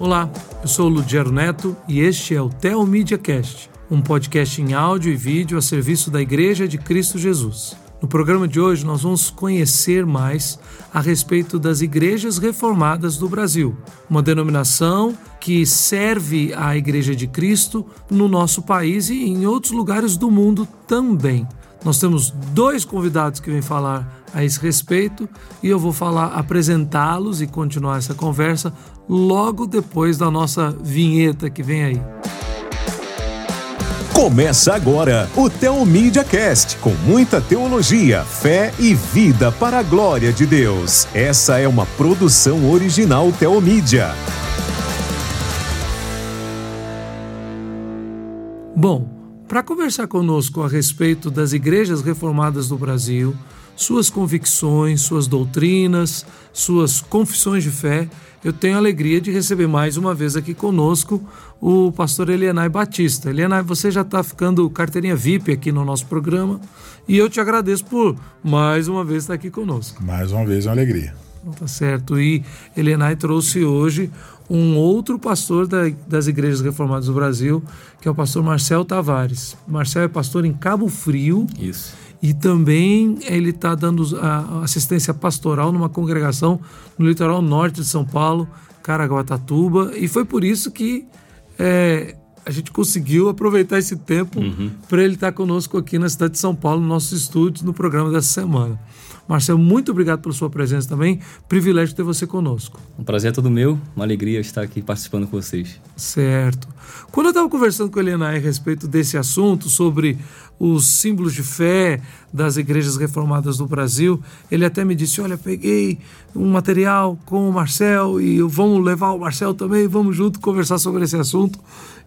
Olá, eu sou Ludiero Neto e este é o Tel Media Cast, um podcast em áudio e vídeo a serviço da Igreja de Cristo Jesus. No programa de hoje, nós vamos conhecer mais a respeito das igrejas reformadas do Brasil, uma denominação que serve à Igreja de Cristo no nosso país e em outros lugares do mundo também. Nós temos dois convidados que vêm falar a esse respeito e eu vou falar, apresentá-los e continuar essa conversa logo depois da nossa vinheta que vem aí. Começa agora o Teomídia Cast, com muita teologia, fé e vida para a glória de Deus. Essa é uma produção original Teomídia. Bom, para conversar conosco a respeito das igrejas reformadas do Brasil, suas convicções, suas doutrinas, suas confissões de fé, eu tenho a alegria de receber mais uma vez aqui conosco o pastor Elianai Batista. Elianai, você já está ficando carteirinha VIP aqui no nosso programa e eu te agradeço por mais uma vez estar aqui conosco. Mais uma vez, uma alegria. Tá certo. E Elianai trouxe hoje um outro pastor da, das igrejas reformadas do Brasil, que é o pastor Marcel Tavares. Marcel é pastor em Cabo Frio. Isso. E também ele está dando assistência pastoral numa congregação no litoral norte de São Paulo, Caraguatatuba. E foi por isso que é, a gente conseguiu aproveitar esse tempo uhum. para ele estar tá conosco aqui na cidade de São Paulo, no nosso estúdio, no programa dessa semana. Marcelo, muito obrigado pela sua presença também. Privilégio ter você conosco. Um prazer é todo meu, uma alegria estar aqui participando com vocês. Certo. Quando eu estava conversando com a Helena a respeito desse assunto, sobre os símbolos de fé das igrejas reformadas do Brasil, ele até me disse: Olha, peguei um material com o Marcel e vamos levar o Marcel também, vamos junto conversar sobre esse assunto.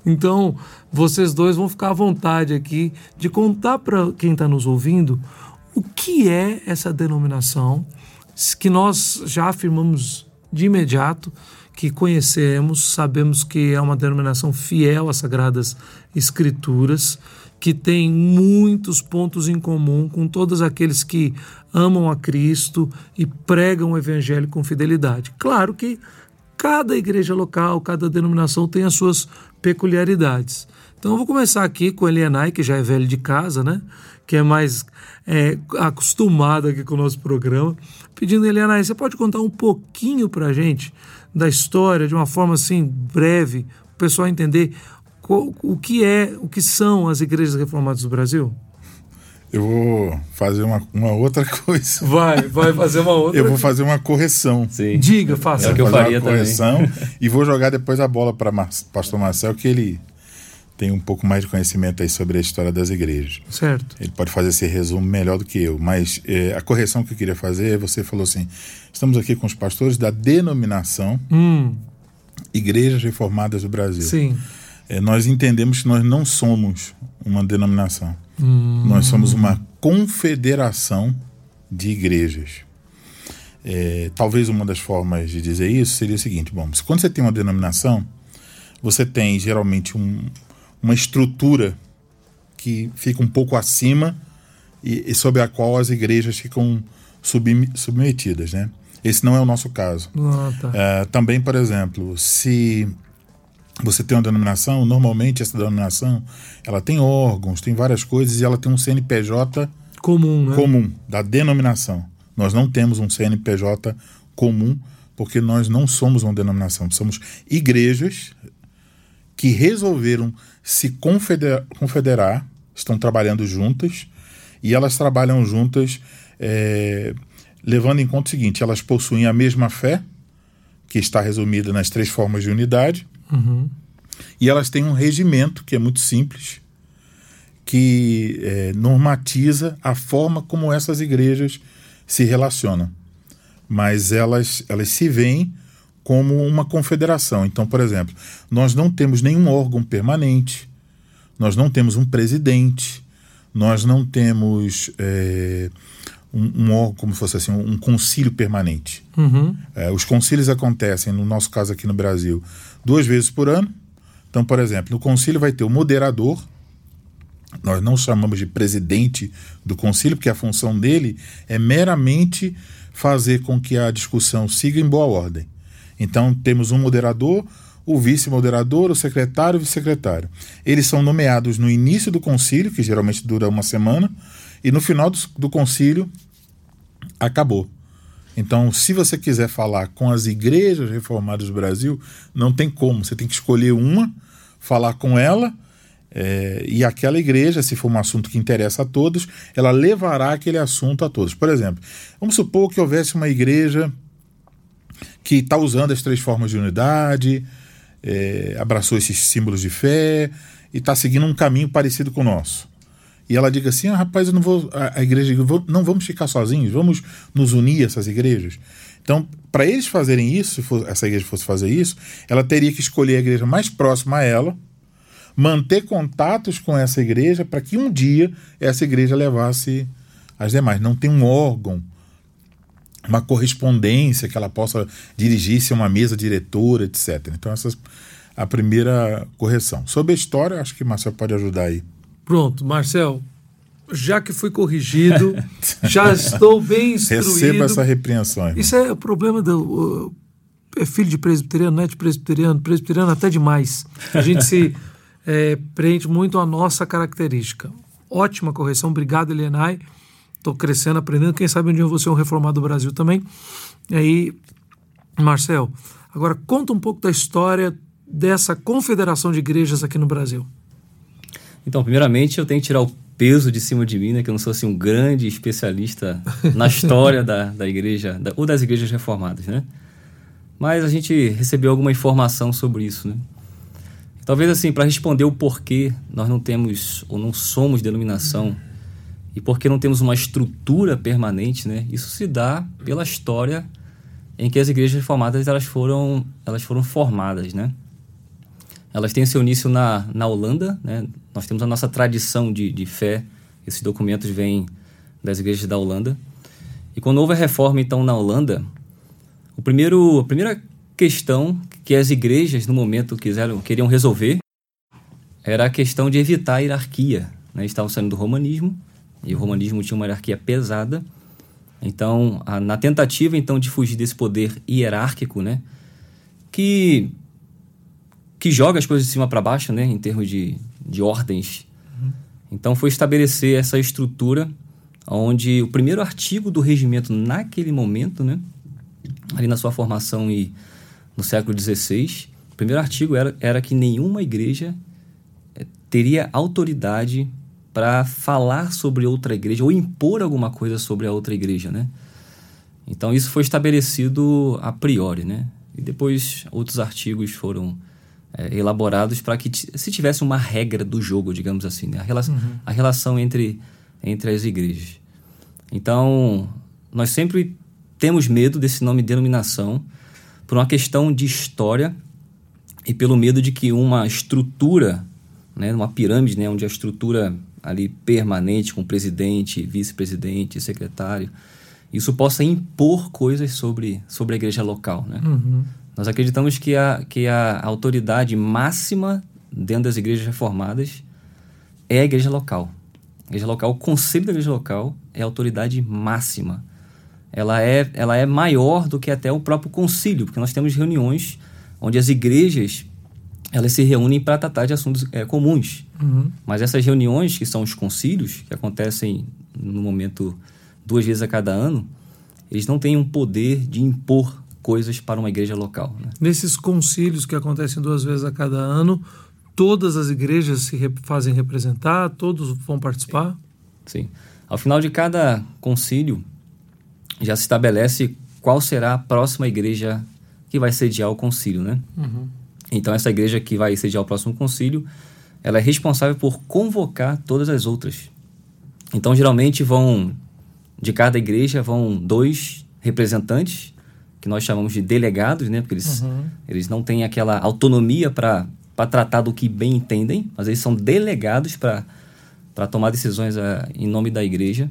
Então, vocês dois vão ficar à vontade aqui de contar para quem está nos ouvindo o que é essa denominação que nós já afirmamos de imediato que conhecemos, sabemos que é uma denominação fiel às sagradas escrituras, que tem muitos pontos em comum com todos aqueles que amam a Cristo e pregam o evangelho com fidelidade. Claro que cada igreja local, cada denominação tem as suas peculiaridades. Então eu vou começar aqui com Elianai, que já é velho de casa, né? Que é mais é, acostumado aqui com o nosso programa, pedindo, Elianai, você pode contar um pouquinho para a gente da história, de uma forma assim breve, para o pessoal entender qual, o que é, o que são as igrejas reformadas do Brasil? Eu vou fazer uma, uma outra coisa. Vai, vai fazer uma outra. Eu vou fazer uma correção. Sim. Diga, faça. É o que eu faria uma correção também. e vou jogar depois a bola para Pastor Marcel, que ele tem um pouco mais de conhecimento aí sobre a história das igrejas. Certo. Ele pode fazer esse resumo melhor do que eu, mas é, a correção que eu queria fazer é você falou assim: estamos aqui com os pastores da denominação hum. Igrejas Reformadas do Brasil. Sim. É, nós entendemos que nós não somos uma denominação. Hum. Nós somos uma confederação de igrejas. É, talvez uma das formas de dizer isso seria o seguinte: bom, quando você tem uma denominação, você tem geralmente um, uma estrutura que fica um pouco acima e, e sobre a qual as igrejas ficam sub, submetidas, né? Esse não é o nosso caso. Ah, tá. é, também, por exemplo, se você tem uma denominação, normalmente essa denominação ela tem órgãos, tem várias coisas e ela tem um CNPJ comum, né? comum da denominação. Nós não temos um CNPJ comum porque nós não somos uma denominação, somos igrejas que resolveram se confederar, confederar estão trabalhando juntas e elas trabalham juntas é, levando em conta o seguinte: elas possuem a mesma fé, que está resumida nas três formas de unidade, uhum. e elas têm um regimento que é muito simples, que é, normatiza a forma como essas igrejas se relacionam. Mas elas, elas se veem como uma confederação. Então, por exemplo, nós não temos nenhum órgão permanente, nós não temos um presidente, nós não temos é, um, um, órgão, como se fosse assim, um concílio permanente. Uhum. É, os concílios acontecem, no nosso caso aqui no Brasil, duas vezes por ano. Então, por exemplo, no concílio vai ter o moderador, nós não chamamos de presidente do concílio, porque a função dele é meramente fazer com que a discussão siga em boa ordem. Então, temos um moderador, o vice-moderador, o secretário e o vice-secretário. Eles são nomeados no início do concílio, que geralmente dura uma semana, e no final do, do concílio acabou. Então, se você quiser falar com as igrejas reformadas do Brasil, não tem como. Você tem que escolher uma, falar com ela, é, e aquela igreja, se for um assunto que interessa a todos, ela levará aquele assunto a todos. Por exemplo, vamos supor que houvesse uma igreja que está usando as três formas de unidade, é, abraçou esses símbolos de fé e está seguindo um caminho parecido com o nosso. E ela diga assim: ah, rapaz, eu não vou. A, a igreja, não vamos ficar sozinhos, vamos nos unir essas igrejas. Então, para eles fazerem isso, se essa igreja fosse fazer isso, ela teria que escolher a igreja mais próxima a ela, manter contatos com essa igreja para que um dia essa igreja levasse as demais. Não tem um órgão uma correspondência que ela possa dirigir-se a uma mesa diretora, etc. Então, essa é a primeira correção. Sobre a história, acho que o Marcel pode ajudar aí. Pronto, Marcel, já que fui corrigido, já estou bem instruído. Receba essa repreensão. Irmão. Isso é o problema do. É filho de presbiteriano, não é de presbiteriano, presbiteriano até demais. A gente se é, prende muito à nossa característica. Ótima correção, obrigado, Elienay. Estou crescendo, aprendendo. Quem sabe um dia eu vou ser um reformado do Brasil também. E aí, Marcel, agora conta um pouco da história dessa confederação de igrejas aqui no Brasil. Então, primeiramente, eu tenho que tirar o peso de cima de mim, né? Que eu não sou assim, um grande especialista na história da, da igreja, da, ou das igrejas reformadas, né? Mas a gente recebeu alguma informação sobre isso, né? Talvez assim, para responder o porquê nós não temos ou não somos denominação e porque não temos uma estrutura permanente, né? Isso se dá pela história em que as igrejas reformadas elas foram, elas foram formadas, né? Elas têm seu início na, na Holanda, né? Nós temos a nossa tradição de, de fé. Esses documentos vêm das igrejas da Holanda. E quando houve a reforma, então, na Holanda, o primeiro, a primeira questão que as igrejas, no momento, quiseram, queriam resolver era a questão de evitar a hierarquia. Né? Estavam saindo do romanismo e o romanismo tinha uma hierarquia pesada. Então, a, na tentativa então de fugir desse poder hierárquico, né, que que joga as coisas de cima para baixo, né, em termos de, de ordens. Uhum. Então, foi estabelecer essa estrutura onde o primeiro artigo do regimento naquele momento, né, ali na sua formação e no século XVI, o primeiro artigo era, era que nenhuma igreja eh, teria autoridade para falar sobre outra igreja ou impor alguma coisa sobre a outra igreja, né? Então isso foi estabelecido a priori, né? E depois outros artigos foram é, elaborados para que se tivesse uma regra do jogo, digamos assim, né? a, rela uhum. a relação entre, entre as igrejas. Então nós sempre temos medo desse nome denominação por uma questão de história e pelo medo de que uma estrutura, né, uma pirâmide, né, onde a estrutura ali permanente com presidente, vice-presidente, secretário, isso possa impor coisas sobre, sobre a igreja local. Né? Uhum. Nós acreditamos que a, que a autoridade máxima dentro das igrejas reformadas é a igreja local. A igreja local, o conselho da igreja local é a autoridade máxima. Ela é, ela é maior do que até o próprio concílio, porque nós temos reuniões onde as igrejas elas se reúnem para tratar de assuntos é, comuns. Uhum. Mas essas reuniões, que são os concílios, que acontecem no momento duas vezes a cada ano, eles não têm um poder de impor coisas para uma igreja local. Né? Nesses concílios que acontecem duas vezes a cada ano, todas as igrejas se re fazem representar, todos vão participar? Sim. Ao final de cada concílio, já se estabelece qual será a próxima igreja que vai sediar o concílio, né? Uhum. Então, essa igreja que vai sediar o próximo concílio, ela é responsável por convocar todas as outras. Então, geralmente vão, de cada igreja, vão dois representantes, que nós chamamos de delegados, né? Porque eles, uhum. eles não têm aquela autonomia para tratar do que bem entendem, mas eles são delegados para tomar decisões a, em nome da igreja.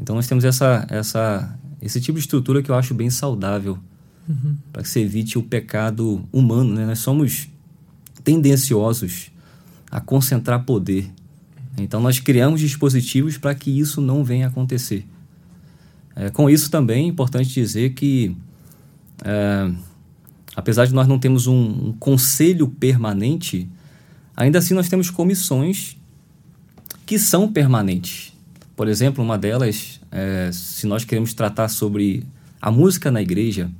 Então, nós temos essa, essa, esse tipo de estrutura que eu acho bem saudável uhum. para que se evite o pecado humano. Né? Nós somos tendenciosos a concentrar poder. Então, nós criamos dispositivos para que isso não venha a acontecer. É, com isso também é importante dizer que é, apesar de nós não termos um, um conselho permanente, ainda assim nós temos comissões que são permanentes. Por exemplo, uma delas, é, se nós queremos tratar sobre a música na igreja,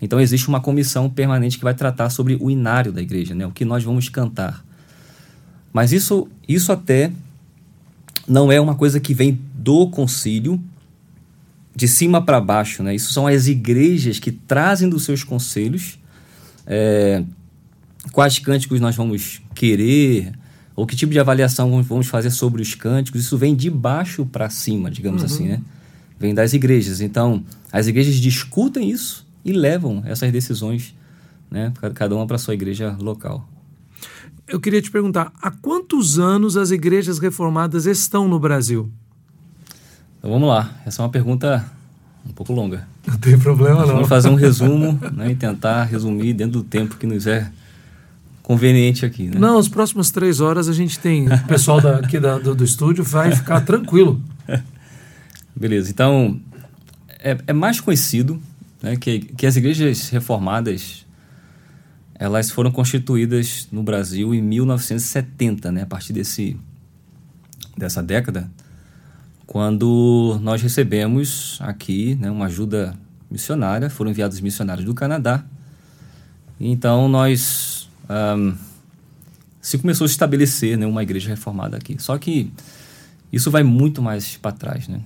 então existe uma comissão permanente que vai tratar sobre o inário da igreja, né? o que nós vamos cantar. Mas isso, isso até não é uma coisa que vem do concílio, de cima para baixo, né? Isso são as igrejas que trazem dos seus conselhos é, quais cânticos nós vamos querer, ou que tipo de avaliação vamos fazer sobre os cânticos. Isso vem de baixo para cima, digamos uhum. assim, né? Vem das igrejas. Então, as igrejas discutem isso e levam essas decisões, né? Cada uma para sua igreja local. Eu queria te perguntar, há quantos anos as igrejas reformadas estão no Brasil? Então vamos lá, essa é uma pergunta um pouco longa. Não tem problema não. Vamos fazer um resumo né, e tentar resumir dentro do tempo que nos é conveniente aqui. Né? Não, as próximas três horas a gente tem o pessoal da, aqui da, do, do estúdio vai ficar tranquilo. Beleza, então é, é mais conhecido né, que, que as igrejas reformadas elas foram constituídas no Brasil em 1970, né, a partir desse, dessa década quando nós recebemos aqui né, uma ajuda missionária, foram enviados missionários do Canadá. Então nós um, se começou a estabelecer né, uma igreja reformada aqui. Só que isso vai muito mais para trás, né?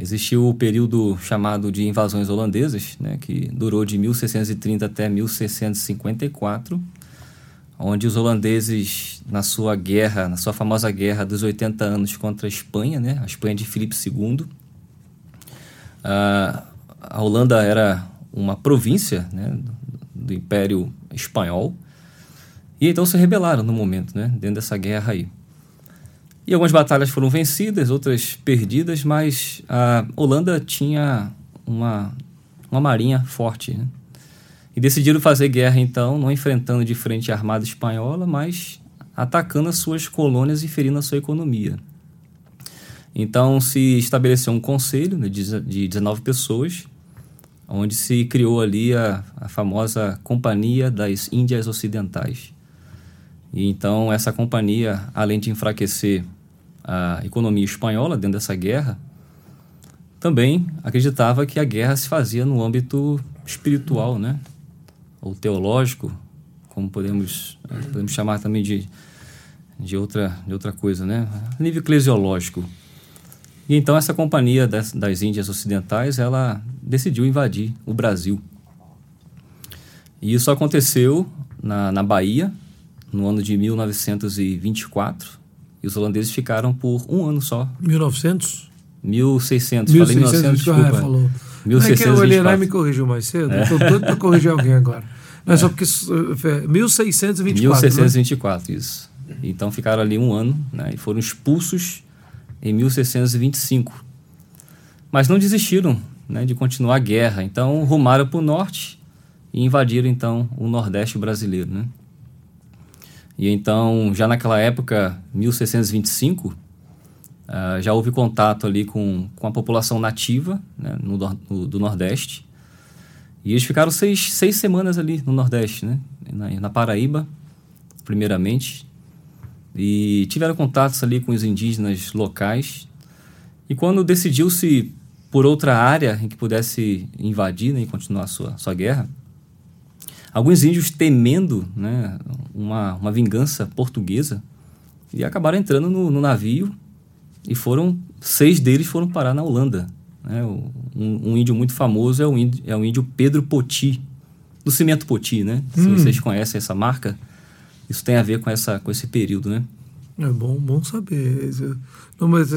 Existiu o período chamado de invasões holandesas, né, que durou de 1630 até 1654 onde os holandeses, na sua guerra, na sua famosa guerra dos 80 anos contra a Espanha, né, a Espanha de Filipe II, a, Holanda era uma província né, do Império Espanhol, e então se rebelaram no momento, né, dentro dessa guerra aí. E algumas batalhas foram vencidas, outras perdidas, mas a Holanda tinha uma, uma marinha forte, né? E decidiram fazer guerra, então, não enfrentando de frente a armada espanhola, mas atacando as suas colônias e ferindo a sua economia. Então se estabeleceu um conselho né, de 19 pessoas, onde se criou ali a, a famosa Companhia das Índias Ocidentais. E então essa companhia, além de enfraquecer a economia espanhola dentro dessa guerra, também acreditava que a guerra se fazia no âmbito espiritual, né? ou teológico, como podemos, podemos chamar também de, de, outra, de outra coisa, né? A nível eclesiológico. E então essa companhia das, das Índias Ocidentais, ela decidiu invadir o Brasil. E isso aconteceu na, na Bahia, no ano de 1924, e os holandeses ficaram por um ano só. 1900? 1600, 1600 falei 1900, desculpa. É, falou. 1624. É que o Elianai me corrigiu mais cedo. É. Estou doido para corrigir alguém agora. Não é só porque. 1624. 1624, né? isso. Então ficaram ali um ano né, e foram expulsos em 1625. Mas não desistiram né, de continuar a guerra. Então rumaram para o norte e invadiram então o Nordeste brasileiro. Né? E então, já naquela época, 1625, uh, já houve contato ali com, com a população nativa né, no, no, do Nordeste. E eles ficaram seis, seis semanas ali no Nordeste, né? Na, na Paraíba, primeiramente. E tiveram contatos ali com os indígenas locais. E quando decidiu-se por outra área em que pudesse invadir né, e continuar a sua, sua guerra, alguns índios temendo né, uma, uma vingança portuguesa e acabaram entrando no, no navio e foram seis deles foram parar na Holanda né? Um, um, índio muito famoso é o índio, é o índio Pedro Poti, do Cimento Poti, né? Hum. Se vocês conhecem essa marca, isso tem a ver com, essa, com esse período, né? É bom, bom saber. Não, mas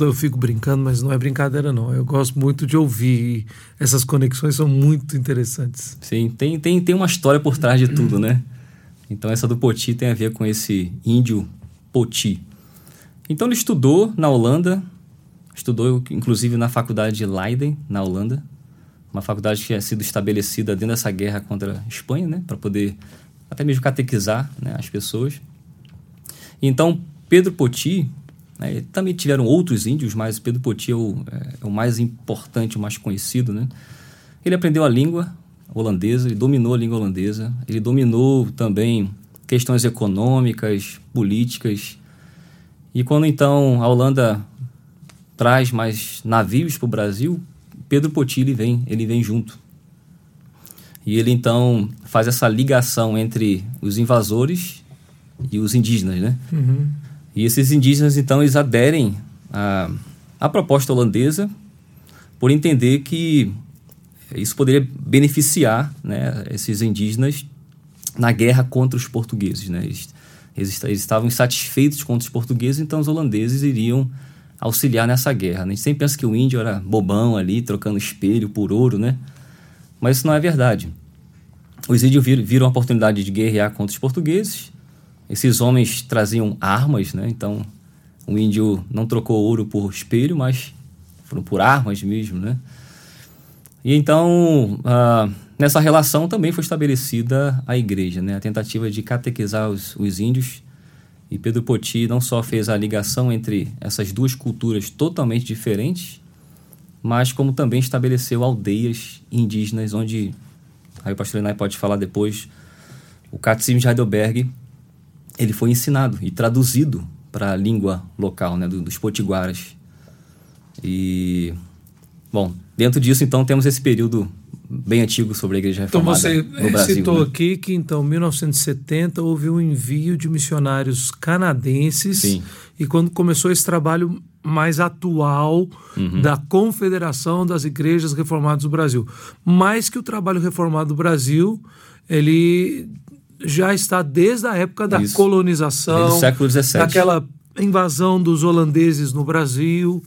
eu fico brincando, mas não é brincadeira, não. Eu gosto muito de ouvir. Essas conexões são muito interessantes. Sim, tem, tem, tem uma história por trás de tudo, né? Então, essa do Poti tem a ver com esse índio Poti. Então, ele estudou na Holanda, Estudou, inclusive, na faculdade de Leiden, na Holanda. Uma faculdade que tinha sido estabelecida dentro dessa guerra contra a Espanha, né? Para poder até mesmo catequizar né, as pessoas. Então, Pedro Poti, né, também tiveram outros índios, mas Pedro Poti é o, é, é o, mais importante, o mais conhecido, né? Ele aprendeu a língua holandesa, ele dominou a língua holandesa, ele dominou também questões econômicas, políticas. E quando então a Holanda traz mais navios para o Brasil, Pedro Poti ele vem, ele vem junto. E ele então faz essa ligação entre os invasores e os indígenas, né? Uhum. E esses indígenas então eles aderem à, à proposta holandesa por entender que isso poderia beneficiar né, esses indígenas na guerra contra os portugueses. Né? Eles, eles, eles estavam insatisfeitos contra os portugueses, então os holandeses iriam auxiliar nessa guerra. Né? A gente sempre pensa que o índio era bobão ali, trocando espelho por ouro, né? mas isso não é verdade. Os índios viram, viram a oportunidade de guerrear contra os portugueses. Esses homens traziam armas, né? então o índio não trocou ouro por espelho, mas foram por armas mesmo, né? E então, uh, nessa relação também foi estabelecida a igreja, né? A tentativa de catequizar os, os índios. E Pedro Poti não só fez a ligação entre essas duas culturas totalmente diferentes, mas como também estabeleceu aldeias indígenas onde, aí o pastor Enai pode falar depois, o Catecismo de Heidelberg, ele foi ensinado e traduzido para a língua local, né, dos potiguaras. E, bom, dentro disso, então, temos esse período bem antigo sobre a Igreja Então Reformada você no Brasil. citou né? aqui que então, em 1970 houve um envio de missionários canadenses Sim. e quando começou esse trabalho mais atual Uhum. da Confederação das Igrejas Reformadas do Brasil, mais que o trabalho reformado do Brasil, ele já está desde a época da Isso. colonização, daquela invasão dos holandeses no Brasil,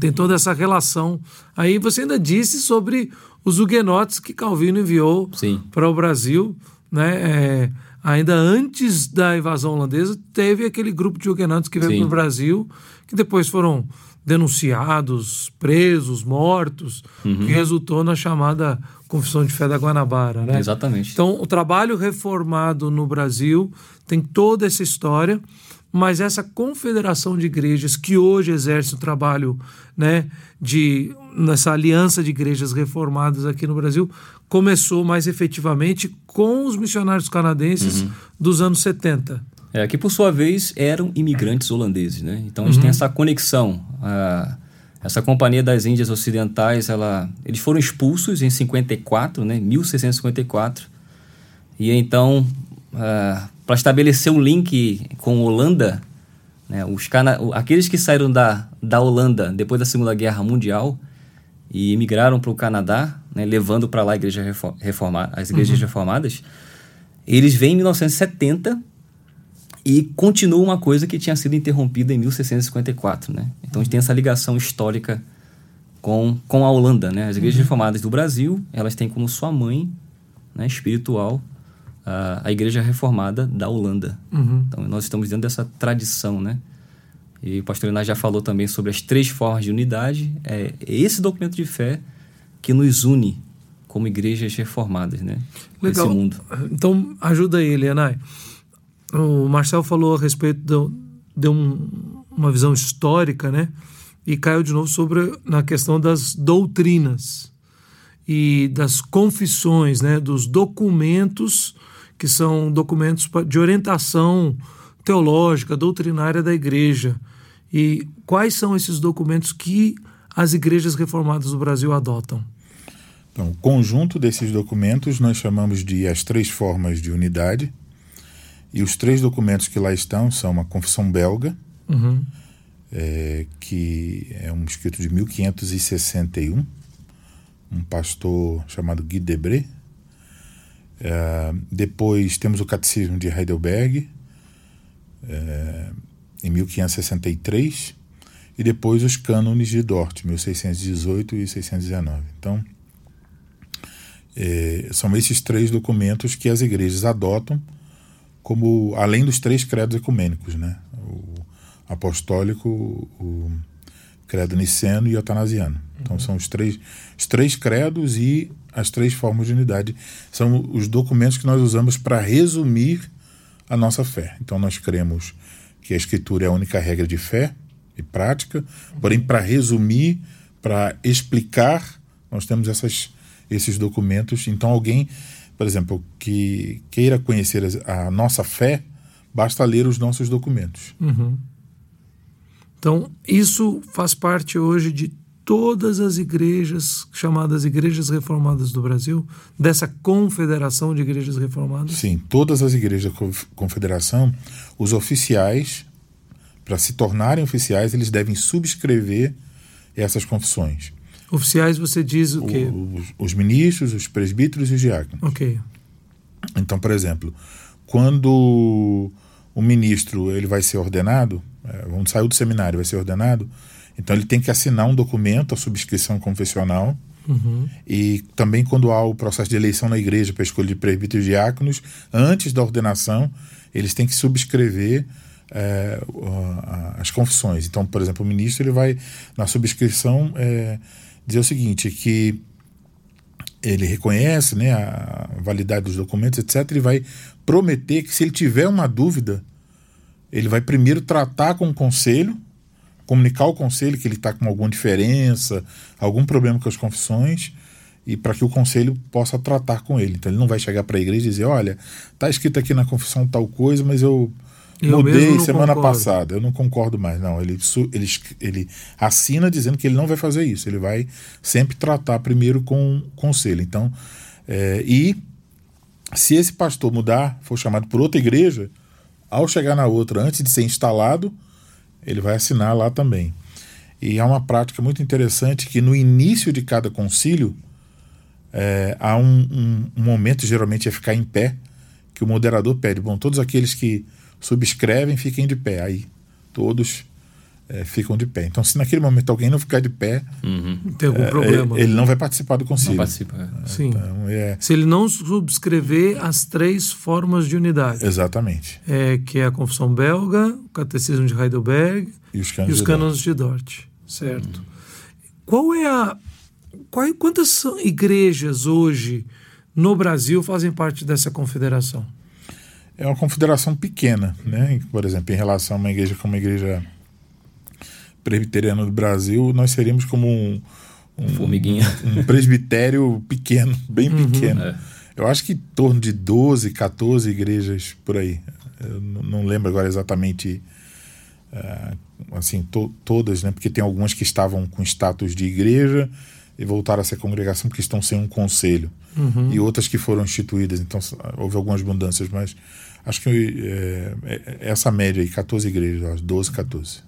tem toda essa relação. Aí você ainda disse sobre os huguenotes que Calvino enviou para o Brasil, né? É, ainda antes da invasão holandesa, teve aquele grupo de huguenotes que veio para o Brasil, que depois foram denunciados, presos, mortos, Uhum. que resultou na chamada Confissão de Fé da Guanabara, né? Exatamente. Então, o trabalho reformado no Brasil tem toda essa história, mas essa confederação de igrejas que hoje exerce o trabalho né, de nessa aliança de igrejas reformadas aqui no Brasil começou mais efetivamente com os missionários canadenses dos anos 70. É, que por sua vez eram imigrantes holandeses, né? Então a gente tem essa conexão. A, essa companhia das Índias Ocidentais, ela, eles foram expulsos em 54, né? 1654. E então, para estabelecer um link com a Holanda, né? Os cana aqueles que saíram da, da Holanda depois da Segunda Guerra Mundial e emigraram para o Canadá, né? levando para lá a igreja refor reforma as igrejas reformadas, eles vêm em 1970 e continua uma coisa que tinha sido interrompida em 1654, né? Então a gente tem essa ligação histórica com, com a Holanda, né? As igrejas reformadas do Brasil, elas têm como sua mãe né, espiritual a, a igreja reformada da Holanda. Uhum. Então nós estamos dentro dessa tradição, né? E o pastor Inácio já falou também sobre as três formas de unidade. É esse documento de fé que nos une como igrejas reformadas, né? Legal. Nesse mundo. Então, ajuda aí, Elianai. O Marcel falou a respeito de, de um, uma visão histórica, né? E caiu de novo sobre na questão das doutrinas e das confissões, né? Dos documentos que são documentos de orientação teológica, doutrinária da igreja. E quais são esses documentos que as igrejas reformadas do Brasil adotam? Então, o conjunto desses documentos nós chamamos de as três formas de unidade. E os três documentos que lá estão são uma confissão belga, Uhum. é, que é um escrito de 1561, um pastor chamado Guy Debré. É, depois temos o Catecismo de Heidelberg, é, em 1563, e depois os cânones de Dort, 1618 e 619. Então, é, são esses três documentos que as igrejas adotam como além dos três credos ecumênicos, né? O apostólico, o credo niceno e o atanasiano. Então são os três, os três credos e as três formas de unidade são os documentos que nós usamos para resumir a nossa fé. Então nós cremos que a escritura é a única regra de fé e prática, porém para resumir, para explicar, nós temos essas esses documentos. Então, alguém, por exemplo, que queira conhecer a nossa fé, basta ler os nossos documentos. Uhum. Então, isso faz parte hoje de todas as igrejas chamadas Igrejas Reformadas do Brasil, dessa confederação de igrejas reformadas? Sim, todas as igrejas da confederação, os oficiais, para se tornarem oficiais, eles devem subscrever essas confissões. Oficiais, você diz o quê? Os, os ministros, os presbíteros e os diáconos. Ok. Então, por exemplo, quando o ministro ele vai ser ordenado, é, vamos sair do seminário, vai ser ordenado, então ele tem que assinar um documento, a subscrição confessional. Uhum. E também quando há o processo de eleição na igreja para escolha de presbíteros e diáconos, antes da ordenação, eles têm que subscrever é, as confissões. Então, por exemplo, o ministro ele vai na subscrição é, dizer o seguinte, que ele reconhece né, a validade dos documentos, etc. E vai prometer que se ele tiver uma dúvida, ele vai primeiro tratar com o conselho comunicar ao conselho que ele está com alguma diferença, algum problema com as confissões, e para que o conselho possa tratar com ele. Então ele não vai chegar para a igreja e dizer: olha, está escrito aqui na confissão tal coisa, mas eu, eu mudei semana concordo. passada, eu não concordo mais. Não, ele, ele, ele assina dizendo que ele não vai fazer isso, ele vai sempre tratar primeiro com o conselho. Então, é, e se esse pastor mudar, for chamado por outra igreja, ao chegar na outra, antes de ser instalado, ele vai assinar lá também. E há uma prática muito interessante que no início de cada concílio é, há um, um, um, momento, geralmente é ficar em pé, que o moderador pede, bom, todos aqueles que subscrevem fiquem de pé. Aí todos é, ficam de pé. Então, se naquele momento alguém não ficar de pé, uhum. tem algum é, problema. Ele, ele, não vai participar do concílio. Não participa. É. Sim. Então, é se ele não subscrever as três formas de unidade. Exatamente. É, que é a Confissão Belga, o Catecismo de Heidelberg e os Cânones, e os cânones de, Dort. Certo. Uhum. Qual é a. Qual, quantas igrejas hoje no Brasil fazem parte dessa confederação? É uma confederação pequena, né? Por exemplo, em relação a uma igreja como a igreja presbiteriano do Brasil, nós seríamos como um, um formiguinha, um, um presbitério pequeno, bem uhum, pequeno. É. Eu acho que em torno de 12, 14 igrejas por aí. Eu não lembro agora exatamente uh, assim to, todas, né? Porque tem algumas que estavam com status de igreja e voltaram a ser congregação porque estão sem um conselho. Uhum. E outras que foram instituídas, então houve algumas mudanças, mas acho que é, é, essa média aí, 14 igrejas, 12, 14.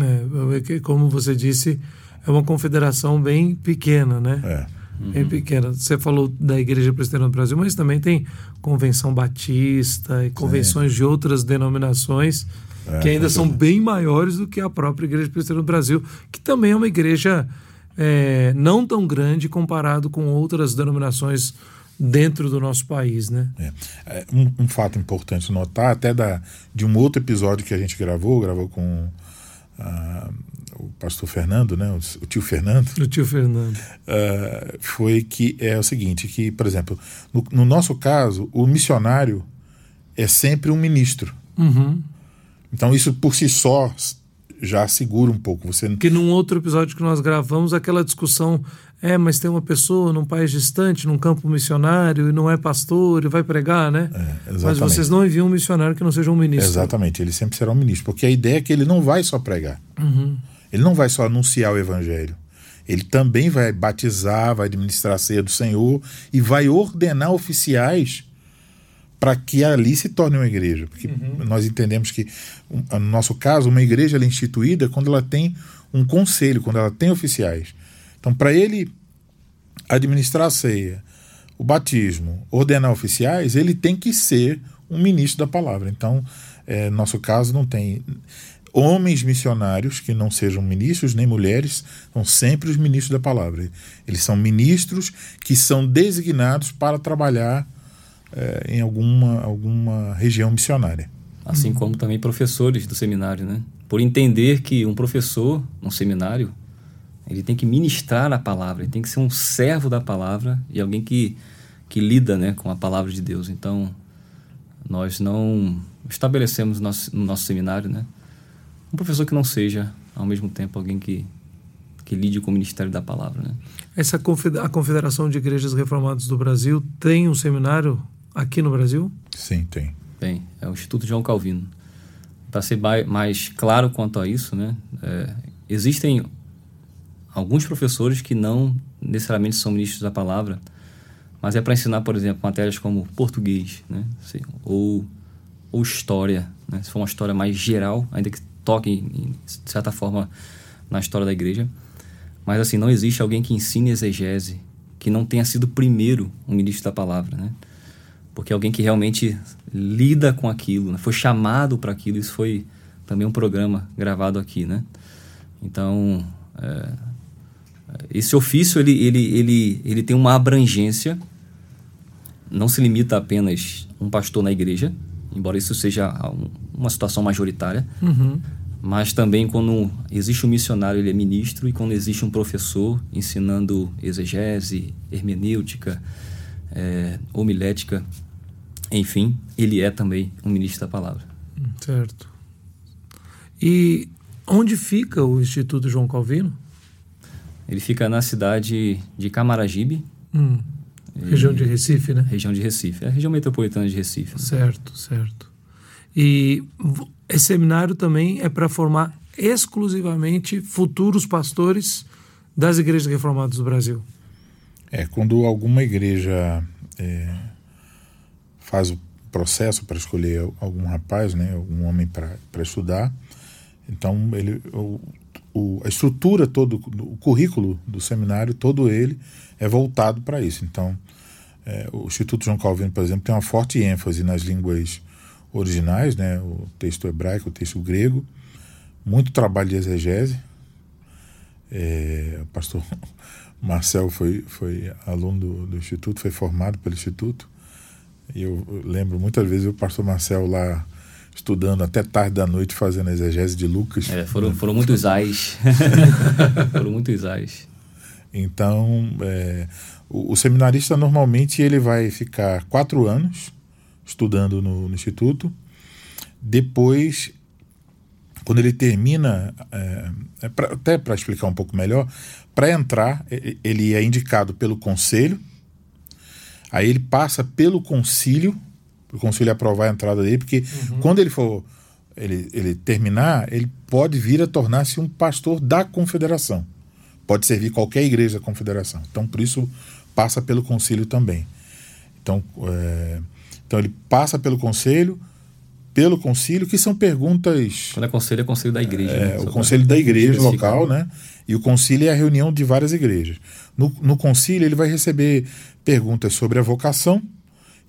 É, como você disse, é uma confederação bem pequena, né? É. Uhum. Bem pequena. Você falou da Igreja Presbiteriana do Brasil, mas também tem Convenção Batista e convenções de outras denominações é, que ainda são bem maiores do que a própria Igreja Presbiteriana do Brasil, que também é uma igreja é, não tão grande comparado com outras denominações dentro do nosso país, né? É. é um, um, fato importante notar, até da, de um outro episódio que a gente gravou, gravou com uh, o pastor Fernando, né, o, o, tio Fernando. O tio Fernando. Uh, foi que é o seguinte, que, por exemplo, no, no, nosso caso, o missionário é sempre um ministro. Uhum. Então isso por si só já segura um pouco. Você... Que num outro episódio que nós gravamos, aquela discussão é, mas tem uma pessoa num país distante, num campo missionário, e não é pastor, e vai pregar, né? É, mas vocês não enviam um missionário que não seja um ministro. Exatamente, ele sempre será um ministro, porque a ideia é que ele não vai só pregar. Uhum. Ele não vai só anunciar o evangelho. Ele também vai batizar, vai administrar a ceia do Senhor e vai ordenar oficiais para que ali se torne uma igreja. Porque uhum. nós entendemos que, no nosso caso, uma igreja é instituída quando ela tem um conselho, quando ela tem oficiais. Então, para ele administrar a ceia, o batismo, ordenar oficiais, ele tem que ser um ministro da palavra. Então, é, nosso caso não tem homens missionários que não sejam ministros nem mulheres, são sempre os ministros da palavra. Eles são ministros que são designados para trabalhar é, em alguma, alguma região missionária. Assim como também professores do seminário, né? Por entender que um professor no seminário ele tem que ministrar a palavra, ele tem que ser um servo da palavra e alguém que, que lida né, com a palavra de Deus. Então, nós não estabelecemos no nosso, no nosso seminário né, um professor que não seja, ao mesmo tempo, alguém que, que lide com o ministério da palavra. Né? Essa a Confederação de Igrejas Reformadas do Brasil tem um seminário aqui no Brasil? Sim, tem. Tem, é o Instituto João Calvino. Para ser mais claro quanto a isso, né, é, existem alguns professores que não necessariamente são ministros da palavra, mas é para ensinar, por exemplo, matérias como português, né, assim, ou, ou história, né, se for uma história mais geral, ainda que toque, de certa forma, na história da igreja. Mas, assim, não existe alguém que ensine exegese que não tenha sido primeiro um ministro da palavra, né? Porque alguém que realmente lida com aquilo, né? foi chamado para aquilo, isso foi também um programa gravado aqui, né? Então, é, esse ofício, ele, ele, ele, ele tem uma abrangência, não se limita a apenas um pastor na igreja, embora isso seja uma situação majoritária, uhum. mas também quando existe um missionário, ele é ministro, e quando existe um professor ensinando exegese, hermenêutica, é, homilética, enfim, ele é também um ministro da palavra. Certo. E onde fica o Instituto João Calvino? Ele fica na cidade de Camaragibe. Hum. Região de Recife, né? Região de Recife. É a região metropolitana de Recife. Né? Certo, certo. E esse seminário também é para formar exclusivamente futuros pastores das igrejas reformadas do Brasil. É, quando alguma igreja é, faz o processo para escolher algum rapaz, né, algum homem para estudar, então ele, o, o, a estrutura todo, o currículo do seminário, todo ele é voltado para isso. Então, é, o Instituto João Calvino, por exemplo, tem uma forte ênfase nas línguas originais, né, o texto hebraico, o texto grego, muito trabalho de exegese. É, o pastor Marcel foi, foi aluno do, do Instituto, foi formado pelo Instituto. E eu lembro muitas vezes o pastor Marcel lá estudando até tarde da noite fazendo a exegese de Lucas. É, foram, foram muitos ais. foram muitos ais. Então, é, o, o, seminarista normalmente ele vai ficar quatro anos estudando no, no instituto. Depois, quando ele termina, é, é pra, até para explicar um pouco melhor, para entrar ele é indicado pelo conselho Aí ele passa pelo concílio, o concílio aprovar a entrada dele, porque uhum. quando ele for ele, ele terminar, ele pode vir a tornar-se um pastor da confederação. Pode servir qualquer igreja da confederação. Então, por isso, passa pelo concílio também. Então, é, então ele passa pelo conselho, pelo concílio, que são perguntas. Quando é conselho, é conselho da igreja. É, né? o conselho da igreja local, né? E o concílio é a reunião de várias igrejas. No, no concílio, ele vai receber perguntas sobre a vocação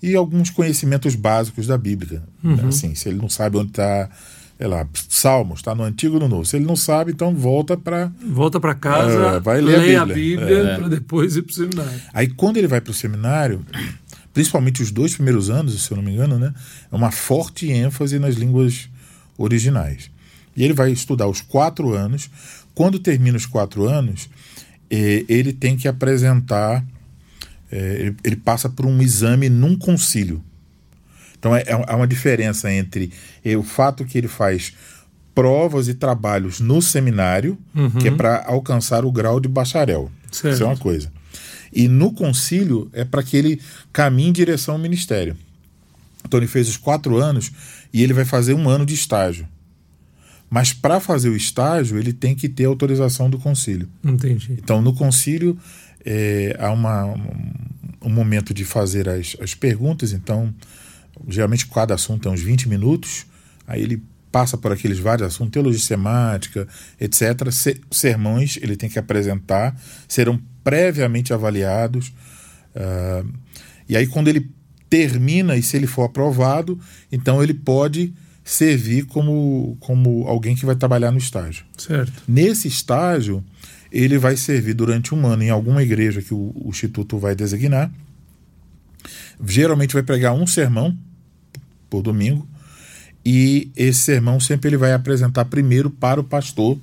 e alguns conhecimentos básicos da Bíblia. Uhum. Assim, se ele não sabe onde está, sei lá, Salmos, está no Antigo ou no Novo. Se ele não sabe, então volta para. Volta para casa, é, vai ler a Bíblia, Bíblia é. para depois ir para o seminário. Aí, quando ele vai para o seminário, principalmente os dois primeiros anos, se eu não me engano, né, é uma forte ênfase nas línguas originais. E ele vai estudar os quatro anos. Quando termina os quatro anos, eh, ele tem que apresentar é, ele, ele, passa por um exame num concílio. Então é, é uma diferença entre é, o fato que ele faz provas e trabalhos no seminário, uhum. que é para alcançar o grau de bacharel. Certo. Isso é uma coisa. E no concílio é para que ele caminhe em direção ao ministério. Então ele fez os quatro anos e ele vai fazer um ano de estágio. Mas para fazer o estágio, ele tem que ter autorização do concílio. Entendi. Então, no concílio, é, há uma, um momento de fazer as, as perguntas, então, geralmente cada assunto é uns 20 minutos, aí ele passa por aqueles vários assuntos, teologia semática, etc. Sermões ele tem que apresentar, serão previamente avaliados. Uh, e aí, quando ele termina e se ele for aprovado, então ele pode servir como, como alguém que vai trabalhar no estágio. Certo. Nesse estágio, ele vai servir durante um ano em alguma igreja que o, o Instituto vai designar. Geralmente vai pregar um sermão por domingo, e esse sermão sempre ele vai apresentar primeiro para o pastor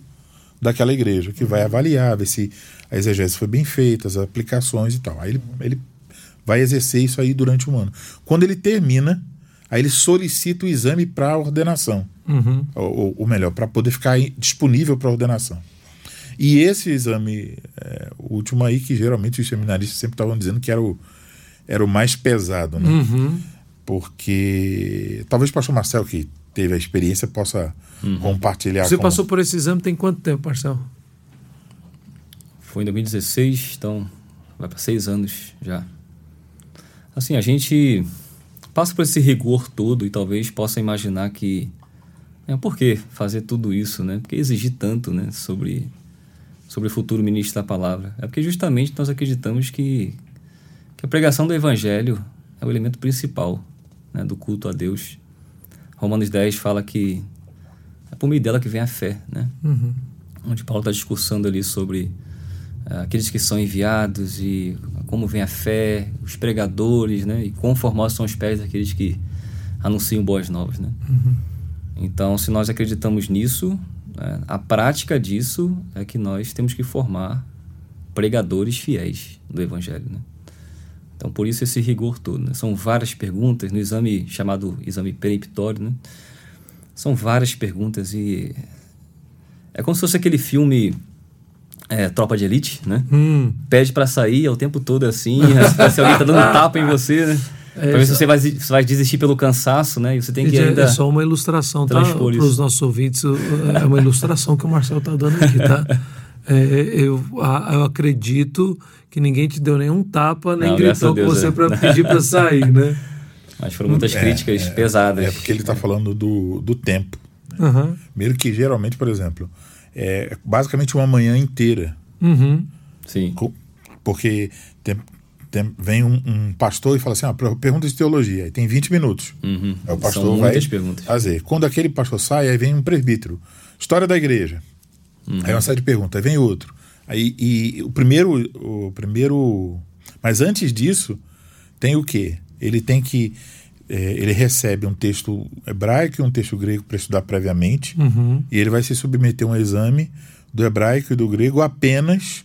daquela igreja, que vai avaliar, ver se a exegese foi bem feita, as aplicações e tal. Aí ele, ele vai exercer isso aí durante um ano. Quando ele termina, aí ele solicita o exame para ordenação. Uhum. Ou, ou, melhor, para poder ficar disponível para ordenação. E esse exame, é, o último aí, que geralmente os seminaristas sempre estavam dizendo que era o, era o mais pesado, né? Uhum. Porque talvez o pastor Marcel, que teve a experiência, possa compartilhar Você com- passou por esse exame tem quanto tempo, Marcelo? Foi em 2016, então vai para seis anos já. Assim, a gente passa por esse rigor todo e talvez possa imaginar que é, por que fazer tudo isso, né? Por que exigir tanto, né? Sobre, sobre o futuro ministro da palavra. É porque justamente nós acreditamos que, que a pregação do evangelho é o elemento principal né? do culto a Deus. Romanos 10 fala que é por meio dela que vem a fé, né? Uhum. onde Paulo está discursando ali sobre ah, aqueles que são enviados e como vem a fé, os pregadores, né? E quão formosos são os pés daqueles que anunciam boas novas, né? Então, se nós acreditamos nisso, né, a prática disso é que nós temos que formar pregadores fiéis do Evangelho, né? Então, por isso esse rigor todo. Né? São várias perguntas no exame chamado exame peremptório, né? São várias perguntas e é como se fosse aquele filme é, Tropa de Elite, né? Hum. Pede pra sair é o tempo todo assim, se alguém tá dando tapa em você, né? É, pra ver se você vai, se vai desistir pelo cansaço, né? E você tem que é- ainda... É só uma ilustração, tá? Para os nossos ouvintes, é uma ilustração que o Marcelo está dando aqui, tá? É, eu, a- eu acredito que ninguém te deu nenhum tapa, nem Não, gritou com você é. para pedir para sair, né? Mas foram muitas críticas pesadas. É porque ele está falando do, do tempo. Aham. Primeiro que geralmente, por exemplo, é basicamente uma manhã inteira. Uhum. Sim. Porque tem, tem- vem um, um pastor e fala assim: ah, per- pergunta de teologia, aí tem 20 minutos. Uhum. Aí o pastor São vai perguntas. fazer. Quando aquele pastor sai, aí vem um presbítero. História da igreja. Uhum. Aí uma série de perguntas, aí vem outro. Aí e o primeiro, o primeiro. Mas antes disso, tem o quê? Ele tem que. eh, ele recebe um texto hebraico e um texto grego para estudar previamente. Uhum. E ele vai se submeter a um exame do hebraico e do grego apenas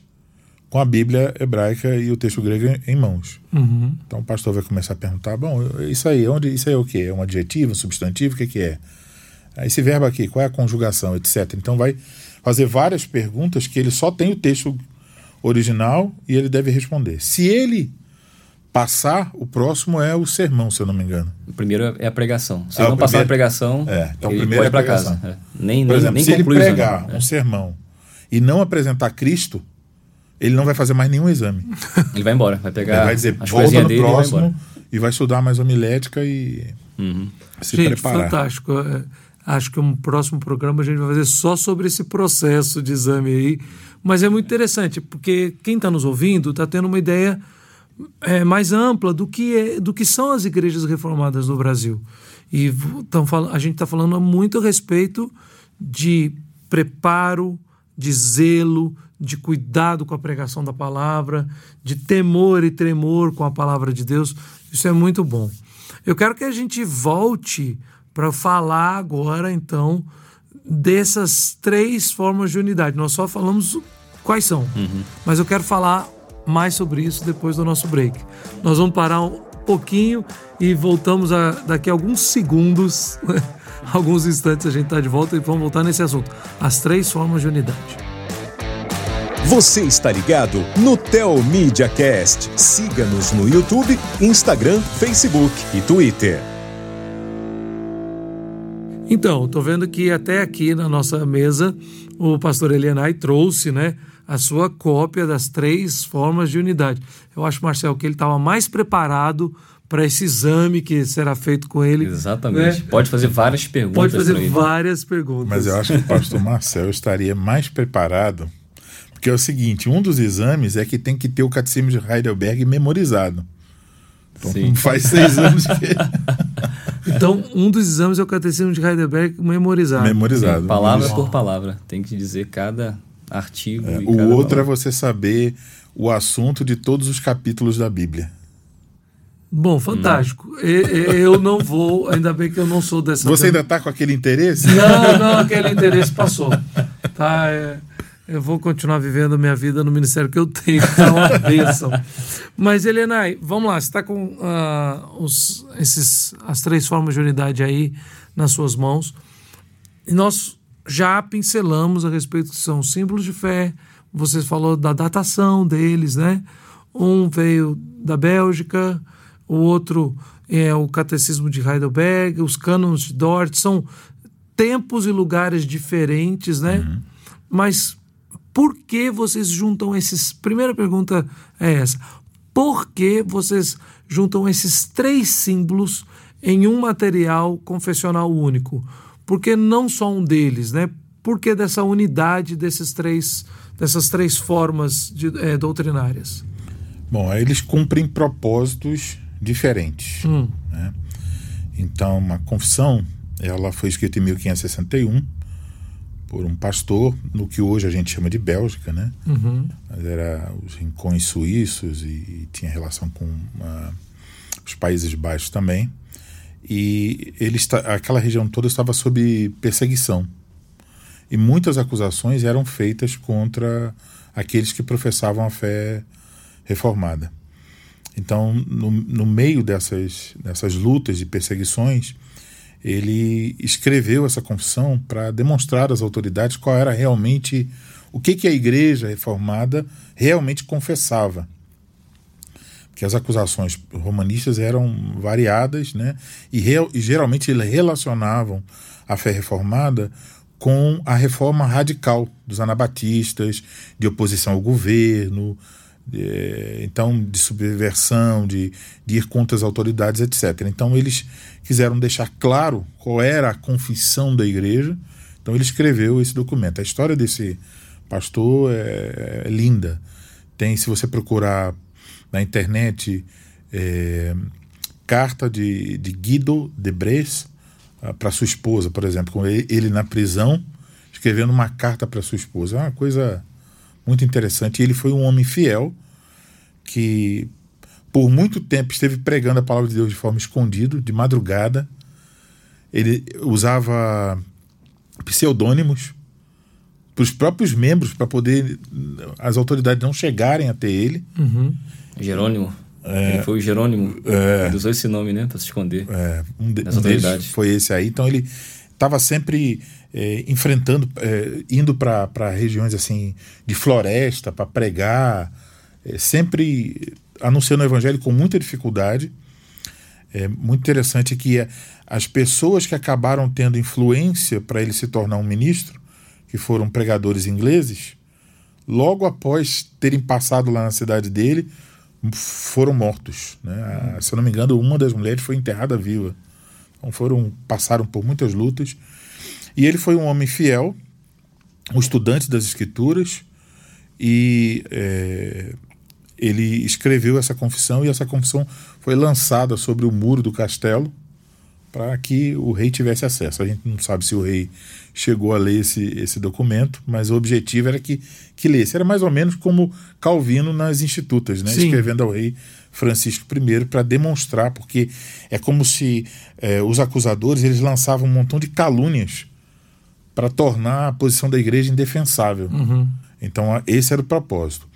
com a Bíblia hebraica e o texto grego em mãos. Uhum. Então o pastor vai começar a perguntar: bom, isso aí, onde, isso aí é o quê? É um adjetivo, um substantivo? O que, que é? Ah, Esse verbo aqui, qual é a conjugação, etc. Então vai fazer várias perguntas que ele só tem o texto original e ele deve responder. Se ele passar, o próximo é o sermão, se eu não me engano. O primeiro é a pregação. Se Ah, não passar a pregação, É, então ele primeiro pode é pregação. casa. É. Nem, Por nem, exemplo, nem se ele pregar né? um sermão e não apresentar Cristo, ele não vai fazer mais nenhum exame. Ele vai embora, vai Ele pegar vai dizer, volta no dele e vai próximo e vai estudar mais homilética e Uhum. se gente, preparar. fantástico. É, Acho que um próximo programa a gente vai fazer só sobre esse processo de exame aí. Mas é muito interessante, porque quem está nos ouvindo está tendo uma ideia é, mais ampla do que, é, do que são as igrejas reformadas no Brasil. E tão a gente está falando muito a respeito de preparo, de zelo, de cuidado com a pregação da palavra, de temor e tremor com a palavra de Deus. Isso é muito bom. Eu quero que a gente volte para falar agora, então, dessas três formas de unidade. Nós só falamos quais são, mas eu quero falar mais sobre isso depois do nosso break. Nós vamos parar um pouquinho e voltamos a, daqui a alguns segundos, alguns instantes a gente está de volta e vamos voltar nesse assunto. As três formas de unidade. Você está ligado no Tel Media Cast. Siga-nos no YouTube, Instagram, Facebook e Twitter. Então, estou vendo que até aqui na nossa mesa o pastor Elianai trouxe né, a sua cópia das três formas de unidade. Eu acho, Marcel, que ele estava mais preparado para esse exame que será feito com ele. Exatamente. né? Pode fazer várias perguntas. Pode fazer várias perguntas. Mas eu acho que o pastor Marcel estaria mais preparado, porque é o seguinte, um dos exames é que tem que ter o catecismo de Heidelberg memorizado. Então, Sim. faz seis anos que Então, um dos exames é o Catecismo de Heidelberg memorizado. memorizado. Palavra Isso. por palavra. Tem que dizer cada artigo. É, e o cada outro é palavra. você saber o assunto de todos os capítulos da Bíblia. Bom, fantástico. Eu não vou, ainda bem que eu não sou dessa. Você ainda está com aquele interesse? Não, não, aquele interesse passou. Tá, é, eu vou continuar vivendo a minha vida no ministério que eu tenho, que é uma bênção. Mas, Helenai, vamos lá, você está com ah, os, esses, as três formas de unidade aí nas suas mãos. E nós já pincelamos a respeito que são símbolos de fé. Você falou da datação deles, né? Um veio da Bélgica, o outro é o Catecismo de Heidelberg, os cânones de Dort, são tempos e lugares diferentes, né? Uhum. Mas por que vocês juntam esses? Primeira pergunta é essa. Por que vocês juntam esses três símbolos em um material confessional único? Por que não só um deles, né? Por que dessa unidade desses três, dessas três formas de, é, doutrinárias? Bom, eles cumprem propósitos diferentes. Hum. Né? Então, uma confissão, ela foi escrita em 1561 por um pastor no que hoje a gente chama de Bélgica, né? Uhum. Mas era os rincões suíços e, e tinha relação com uh, os Países Baixos também. E ele está, aquela região toda estava sob perseguição. E muitas acusações eram feitas contra aqueles que professavam a fé reformada. Então, no, no meio dessas, dessas lutas e perseguições, ele escreveu essa confissão para demonstrar às autoridades qual era realmente o que, que a igreja reformada realmente confessava. Porque as acusações romanistas eram variadas né? e, real, e geralmente relacionavam a fé reformada com a reforma radical dos anabatistas, de oposição ao governo, então de subversão, de, de ir contra as autoridades, etc. Então eles quiseram deixar claro qual era a confissão da igreja, então ele escreveu esse documento. A história desse pastor é, é linda. Tem, se você procurar na internet, é, carta de, de Guido de Bres ah, para sua esposa, por exemplo, com ele, ele na prisão, escrevendo uma carta para sua esposa. É uma coisa muito interessante. Ele foi um homem fiel que por muito tempo esteve pregando a palavra de Deus de forma escondida, de madrugada. Ele usava pseudônimos para os próprios membros, para poder as autoridades não chegarem até ele. Uhum. Jerônimo. É, ele foi o Jerônimo. É, ele usou esse nome, né, para se esconder. É, um, de, um deles foi esse aí. Então ele estava sempre é, enfrentando, é, indo para regiões assim de floresta para pregar, é, sempre anunciando o evangelho com muita dificuldade. É muito interessante que é, as pessoas que acabaram tendo influência para ele se tornar um ministro, que foram pregadores ingleses, logo após terem passado lá na cidade dele, foram mortos. Né? Se eu não me engano, uma das mulheres foi enterrada viva. Então foram passaram por muitas lutas. E ele foi um homem fiel, um estudante das escrituras e é, ele escreveu essa confissão e essa confissão foi lançada sobre o muro do castelo para que o rei tivesse acesso. A gente não sabe se o rei chegou a ler esse, esse documento, mas o objetivo era que, que lesse. Era mais ou menos como Calvino nas Institutas, né? escrevendo ao rei Francisco I para demonstrar, porque é como se é, os acusadores eles lançavam um montão de calúnias para tornar a posição da igreja indefensável. Uhum. Então, esse era o propósito.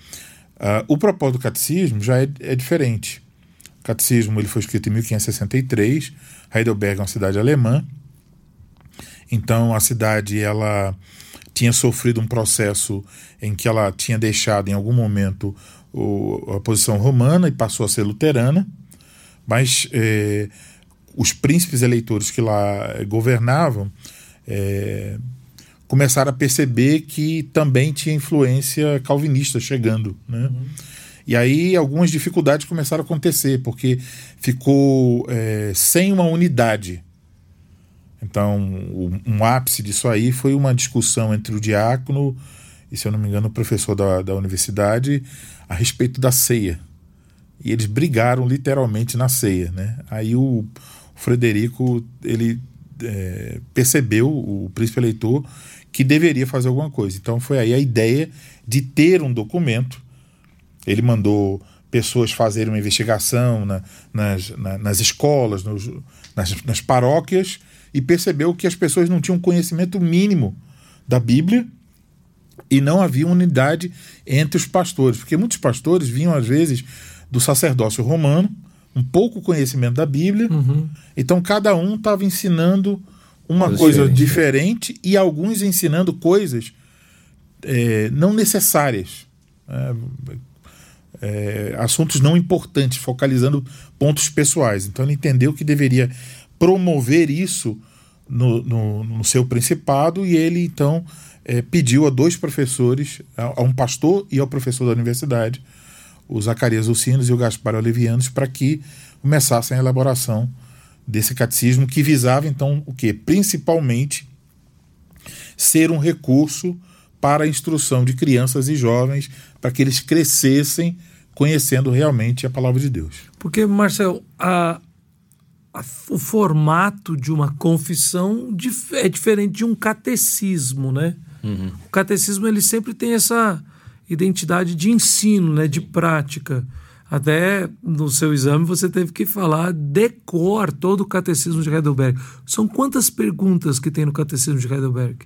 Uh, o propósito do catecismo já é, é, diferente. O catecismo ele foi escrito em 1563. Heidelberg é uma cidade alemã. Então a cidade ela tinha sofrido um processo em que ela tinha deixado em algum momento o, a posição romana e passou a ser luterana. Mas eh, os príncipes eleitores que lá governavam eh, começaram a perceber que também tinha influência calvinista chegando, né? Uhum. E aí algumas dificuldades começaram a acontecer, porque ficou é, sem uma unidade. Então, um ápice disso aí foi uma discussão entre o diácono e, se eu não me engano, o professor da, da universidade a respeito da ceia. E eles brigaram literalmente na ceia. Né? Aí o Frederico ele é, percebeu, o príncipe eleitor, que deveria fazer alguma coisa. Então foi aí a ideia de ter um documento. Ele mandou pessoas fazerem uma investigação na, nas, na, nas escolas, nos, nas, nas paróquias, e percebeu que as pessoas não tinham conhecimento mínimo da Bíblia e não havia unidade entre os pastores, porque muitos pastores vinham às vezes do sacerdócio romano, um pouco conhecimento da Bíblia, uhum. então cada um estava ensinando uma Coisa coisa diferente, diferente e alguns ensinando coisas é, não necessárias. É, é, assuntos não importantes, focalizando pontos pessoais. Então ele entendeu que deveria promover isso no, no, no seu principado e ele então é, pediu a dois professores, a, a, um pastor e ao professor da universidade, o Zacarias Ucinos e o Gaspar Olivianos, para que começassem a elaboração desse catecismo que visava então o que? Principalmente ser um recurso para a instrução de crianças e jovens, para que eles crescessem conhecendo realmente a palavra de Deus. Porque, Marcel, a, a, o formato de uma confissão é diferente de um catecismo, né? Uhum. O catecismo ele sempre tem essa identidade de ensino, né, de prática. Até no seu exame você teve que falar decor todo o catecismo de Heidelberg. São quantas perguntas que tem no catecismo de Heidelberg?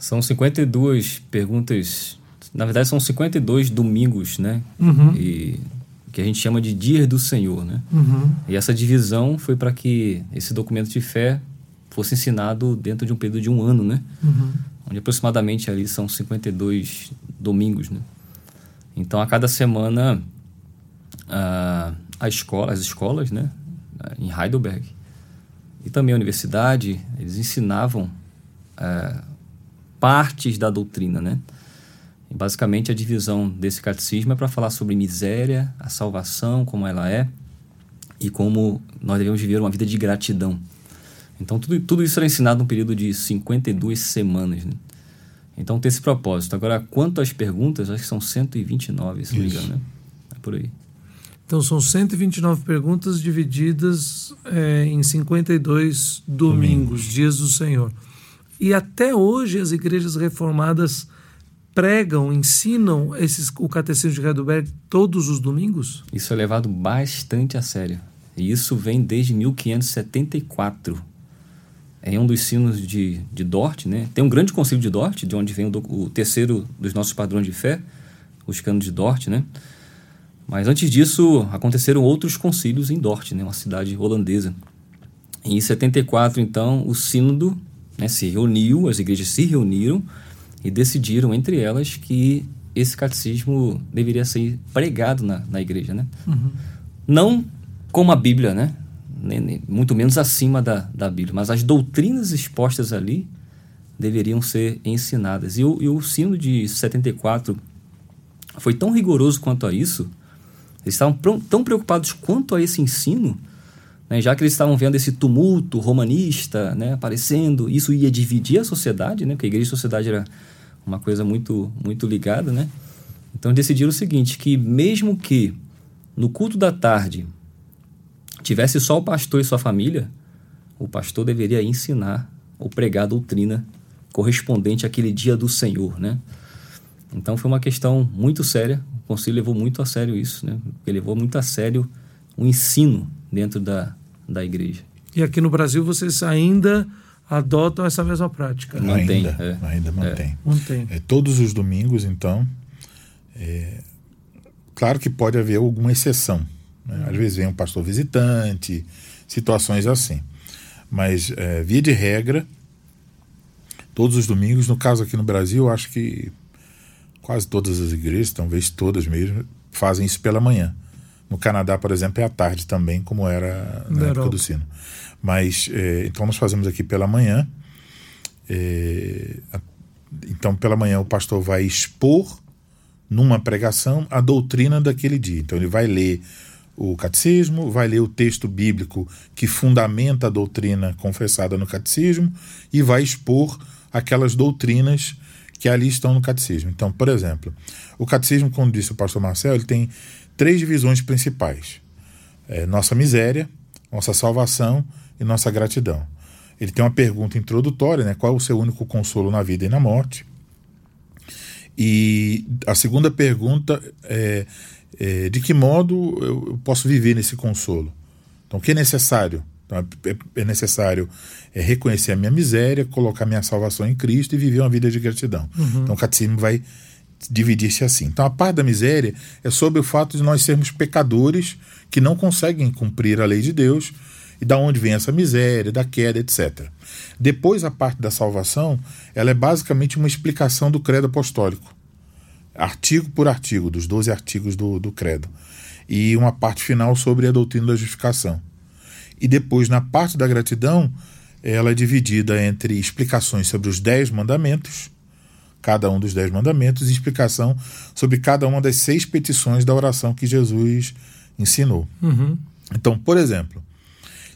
São 52 perguntas. Na verdade, são 52 domingos, né? Uhum. E, que a gente chama de Dias do Senhor, né? Uhum. E essa divisão foi para que esse documento de fé fosse ensinado dentro de um período de um ano, né? Uhum. Onde aproximadamente ali são 52 domingos, né? Então, a cada semana a escola, as escolas, né, em Heidelberg, e também a universidade, eles ensinavam uh, partes da doutrina, né? E basicamente a divisão desse catecismo é para falar sobre miséria, a salvação, como ela é, e como nós devemos viver uma vida de gratidão. Então tudo, tudo isso era ensinado num período de 52 semanas, né? Então tem esse propósito. Agora, quanto às perguntas, acho que são 129, se não me engano, né? É por aí. Então são 129 perguntas divididas é, em 52 domingos, domingos, dias do Senhor. E até hoje as igrejas reformadas pregam, ensinam esses, o Catecismo de Heidelberg todos os domingos? Isso é levado bastante a sério. E isso vem desde 1574. É um dos sinos de, de Dort, né? Tem um grande concílio de Dort, de onde vem o, o terceiro dos nossos padrões de fé, os canos de Dort, né? Mas antes disso, aconteceram outros concílios em Dort, né, uma cidade holandesa. Em 74, então, o sínodo né, se reuniu, as igrejas se reuniram e decidiram entre elas que esse catecismo deveria ser pregado na, na igreja, né? Uhum. Não como a Bíblia, né? Nem, nem, muito menos acima da, da Bíblia, mas as doutrinas expostas ali deveriam ser ensinadas. E o, e o sino de 74 foi tão rigoroso quanto a isso eles estavam tão preocupados quanto a esse ensino, né, já que eles estavam vendo esse tumulto romanista né, aparecendo, isso ia dividir a sociedade, né, porque a igreja e a sociedade era uma coisa muito, muito ligada. Né? Então decidiram o seguinte, que mesmo que no culto da tarde tivesse só o pastor e sua família, o pastor deveria ensinar ou pregar a doutrina correspondente àquele dia do Senhor, né? Então foi uma questão muito séria, concílio levou muito a sério isso, né? Ele levou muito a sério o ensino dentro da, da igreja. E aqui no Brasil vocês ainda adotam essa mesma prática? Né? Mantém, ainda, é. ainda mantém. É. mantém. É, todos os domingos, então, é, claro que pode haver alguma exceção. Né? Às vezes vem um pastor visitante, situações assim. Mas, é, via de regra, todos os domingos, no caso aqui no Brasil, acho que quase todas as igrejas, talvez todas mesmo, fazem isso pela manhã. No Canadá, por exemplo, é à tarde também, como era na, época Europa. do sino. Mas, é, então nós fazemos aqui pela manhã. É, então, pela manhã, o pastor vai expor numa pregação a doutrina daquele dia. Então, ele vai ler o catecismo, vai ler o texto bíblico que fundamenta a doutrina confessada no catecismo e vai expor aquelas doutrinas que ali estão no catecismo. Então, por exemplo, o catecismo, como disse o pastor Marcel, ele tem três divisões principais: é, nossa miséria, nossa salvação e nossa gratidão. Ele tem uma pergunta introdutória, né? Qual é o seu único consolo na vida e na morte? E a segunda pergunta é, é de que modo eu posso viver nesse consolo? Então, o que é necessário? Então, é, é necessário é, reconhecer a minha miséria, colocar minha salvação em Cristo e viver uma vida de gratidão. Uhum. Então, o catecismo vai dividir-se assim. Então, a parte da miséria é sobre o fato de nós sermos pecadores que não conseguem cumprir a lei de Deus e da onde vem essa miséria, da queda, etc. Depois, a parte da salvação, ela é basicamente uma explicação do credo apostólico, artigo por artigo, dos 12 artigos do, do credo, e uma parte final sobre a doutrina da justificação. E depois, na parte da gratidão, ela é dividida entre explicações sobre os dez mandamentos, cada um dos dez mandamentos, e explicação sobre cada uma das seis petições da oração que Jesus ensinou. Uhum. Então, por exemplo,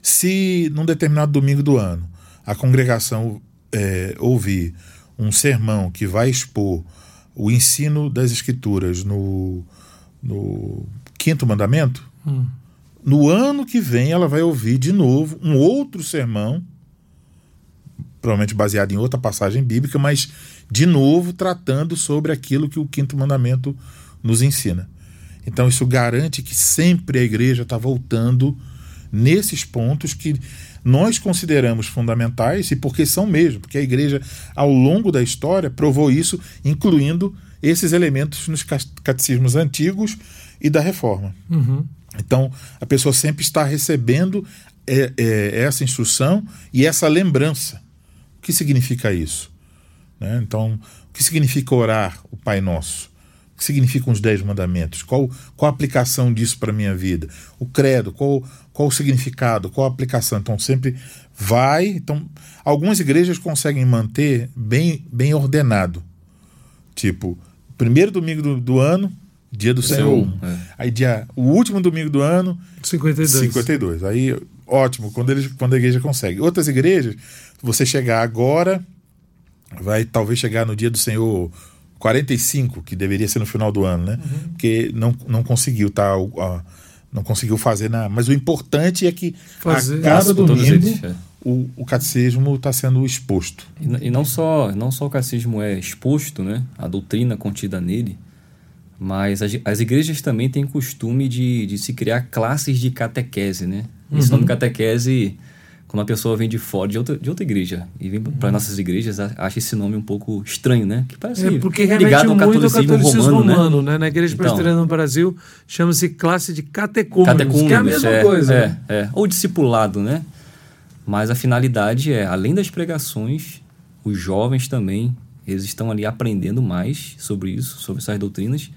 se num determinado domingo do ano a congregação é, ouvir um sermão que vai expor o ensino das Escrituras no, no quinto mandamento, Hum. no ano que vem ela vai ouvir de novo um outro sermão, provavelmente baseado em outra passagem bíblica, mas de novo tratando sobre aquilo que o quinto mandamento nos ensina. Então isso garante que sempre a igreja está voltando nesses pontos que nós consideramos fundamentais e porque são mesmo, porque a igreja ao longo da história provou isso, incluindo esses elementos nos ca- catecismos antigos e da reforma. Uhum. Então, a pessoa sempre está recebendo é, é, essa instrução e essa lembrança. O que significa isso? Né? Então, o que significa orar o Pai Nosso? O que significam os Dez Mandamentos? Qual, qual a aplicação disso para a minha vida? O credo, qual, qual o significado? Qual a aplicação? Então, sempre vai. Então, algumas igrejas conseguem manter bem, bem ordenado. Tipo, primeiro domingo do, do ano, dia do Senhor. é. Aí dia, o último domingo do ano, 52. 52. Aí, ótimo, quando, eles, quando a igreja consegue. Outras igrejas, você chegar agora, vai talvez chegar no dia do Senhor 45, que deveria ser no final do ano, né? Porque não, não conseguiu, tá? Não conseguiu fazer na. Mas o importante é que Fazer. a cada domingo eles, é. o, o catecismo está sendo exposto. E, e não só não só o catecismo é exposto, né, a doutrina contida nele, mas as, as igrejas também têm costume de, de se criar classes de catequese, né? Esse nome catequese, quando a pessoa vem de fora de outra, de outra igreja e vem para nossas igrejas, acha esse nome um pouco estranho, né? Que parece É porque ligado ao catolicismo, catolicismo romano, romano, né? né? Na Igreja Então. Presbiteriana no Brasil chama-se classe de catecúmenos, Catecúmenos, que é a mesma é, coisa. É, né? é. Ou discipulado, né? Mas a finalidade é, além das pregações, os jovens também, eles estão ali aprendendo mais sobre isso, sobre essas doutrinas.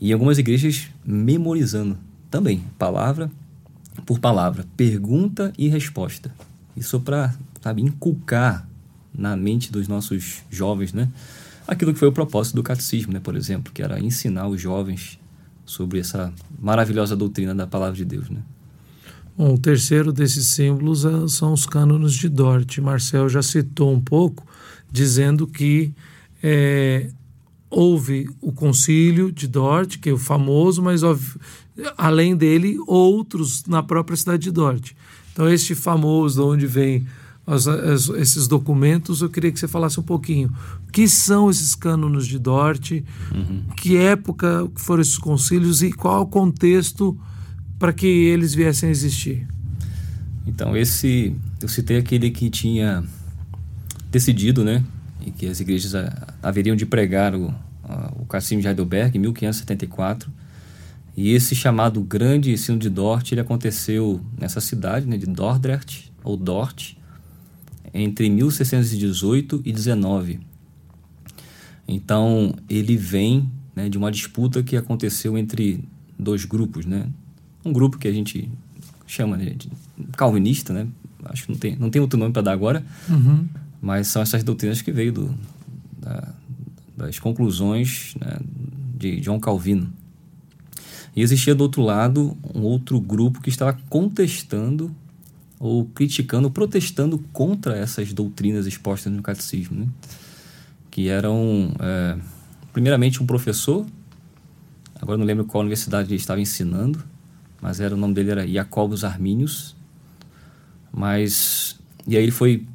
E algumas igrejas, memorizando também, palavra por palavra, pergunta e resposta. Isso para, sabe, inculcar na mente dos nossos jovens, né? Aquilo que foi o propósito do catecismo, né, por exemplo, que era ensinar os jovens sobre essa maravilhosa doutrina da palavra de Deus, né? Bom, o terceiro desses símbolos ah, são os cânones de Dort. Marcel já citou um pouco, dizendo que é, houve o concílio de Dort, que é o famoso, mas além dele, outros na própria cidade de Dort. Então, este famoso, de onde vem as- as- esses documentos, eu queria que você falasse um pouquinho. O que são esses cânones de Dort? Que época foram esses concílios e qual o contexto para que eles viessem a existir? Então, esse. Eu citei aquele que tinha decidido, né? E que as igrejas ah, haveriam de pregar o, o Cassino de Heidelberg em 1574. E esse chamado Grande Ensino de Dort, ele aconteceu nessa cidade, né, de Dordrecht, ou Dort, entre 1618 e 19. Então, ele vem né, de uma disputa que aconteceu entre dois grupos, né? Um grupo que a gente chama né, de calvinista, né? Acho que não tem, não tem outro nome para dar agora, Uhum. Mas são essas doutrinas que veio do, da- das conclusões né, de John Calvino. E existia do outro lado um outro grupo que estava contestando ou criticando, protestando contra essas doutrinas expostas no catecismo, né? que eram é, primeiramente um professor, agora não lembro qual universidade ele estava ensinando, mas era o nome dele era Jacobus Arminius, mas e aí ele foi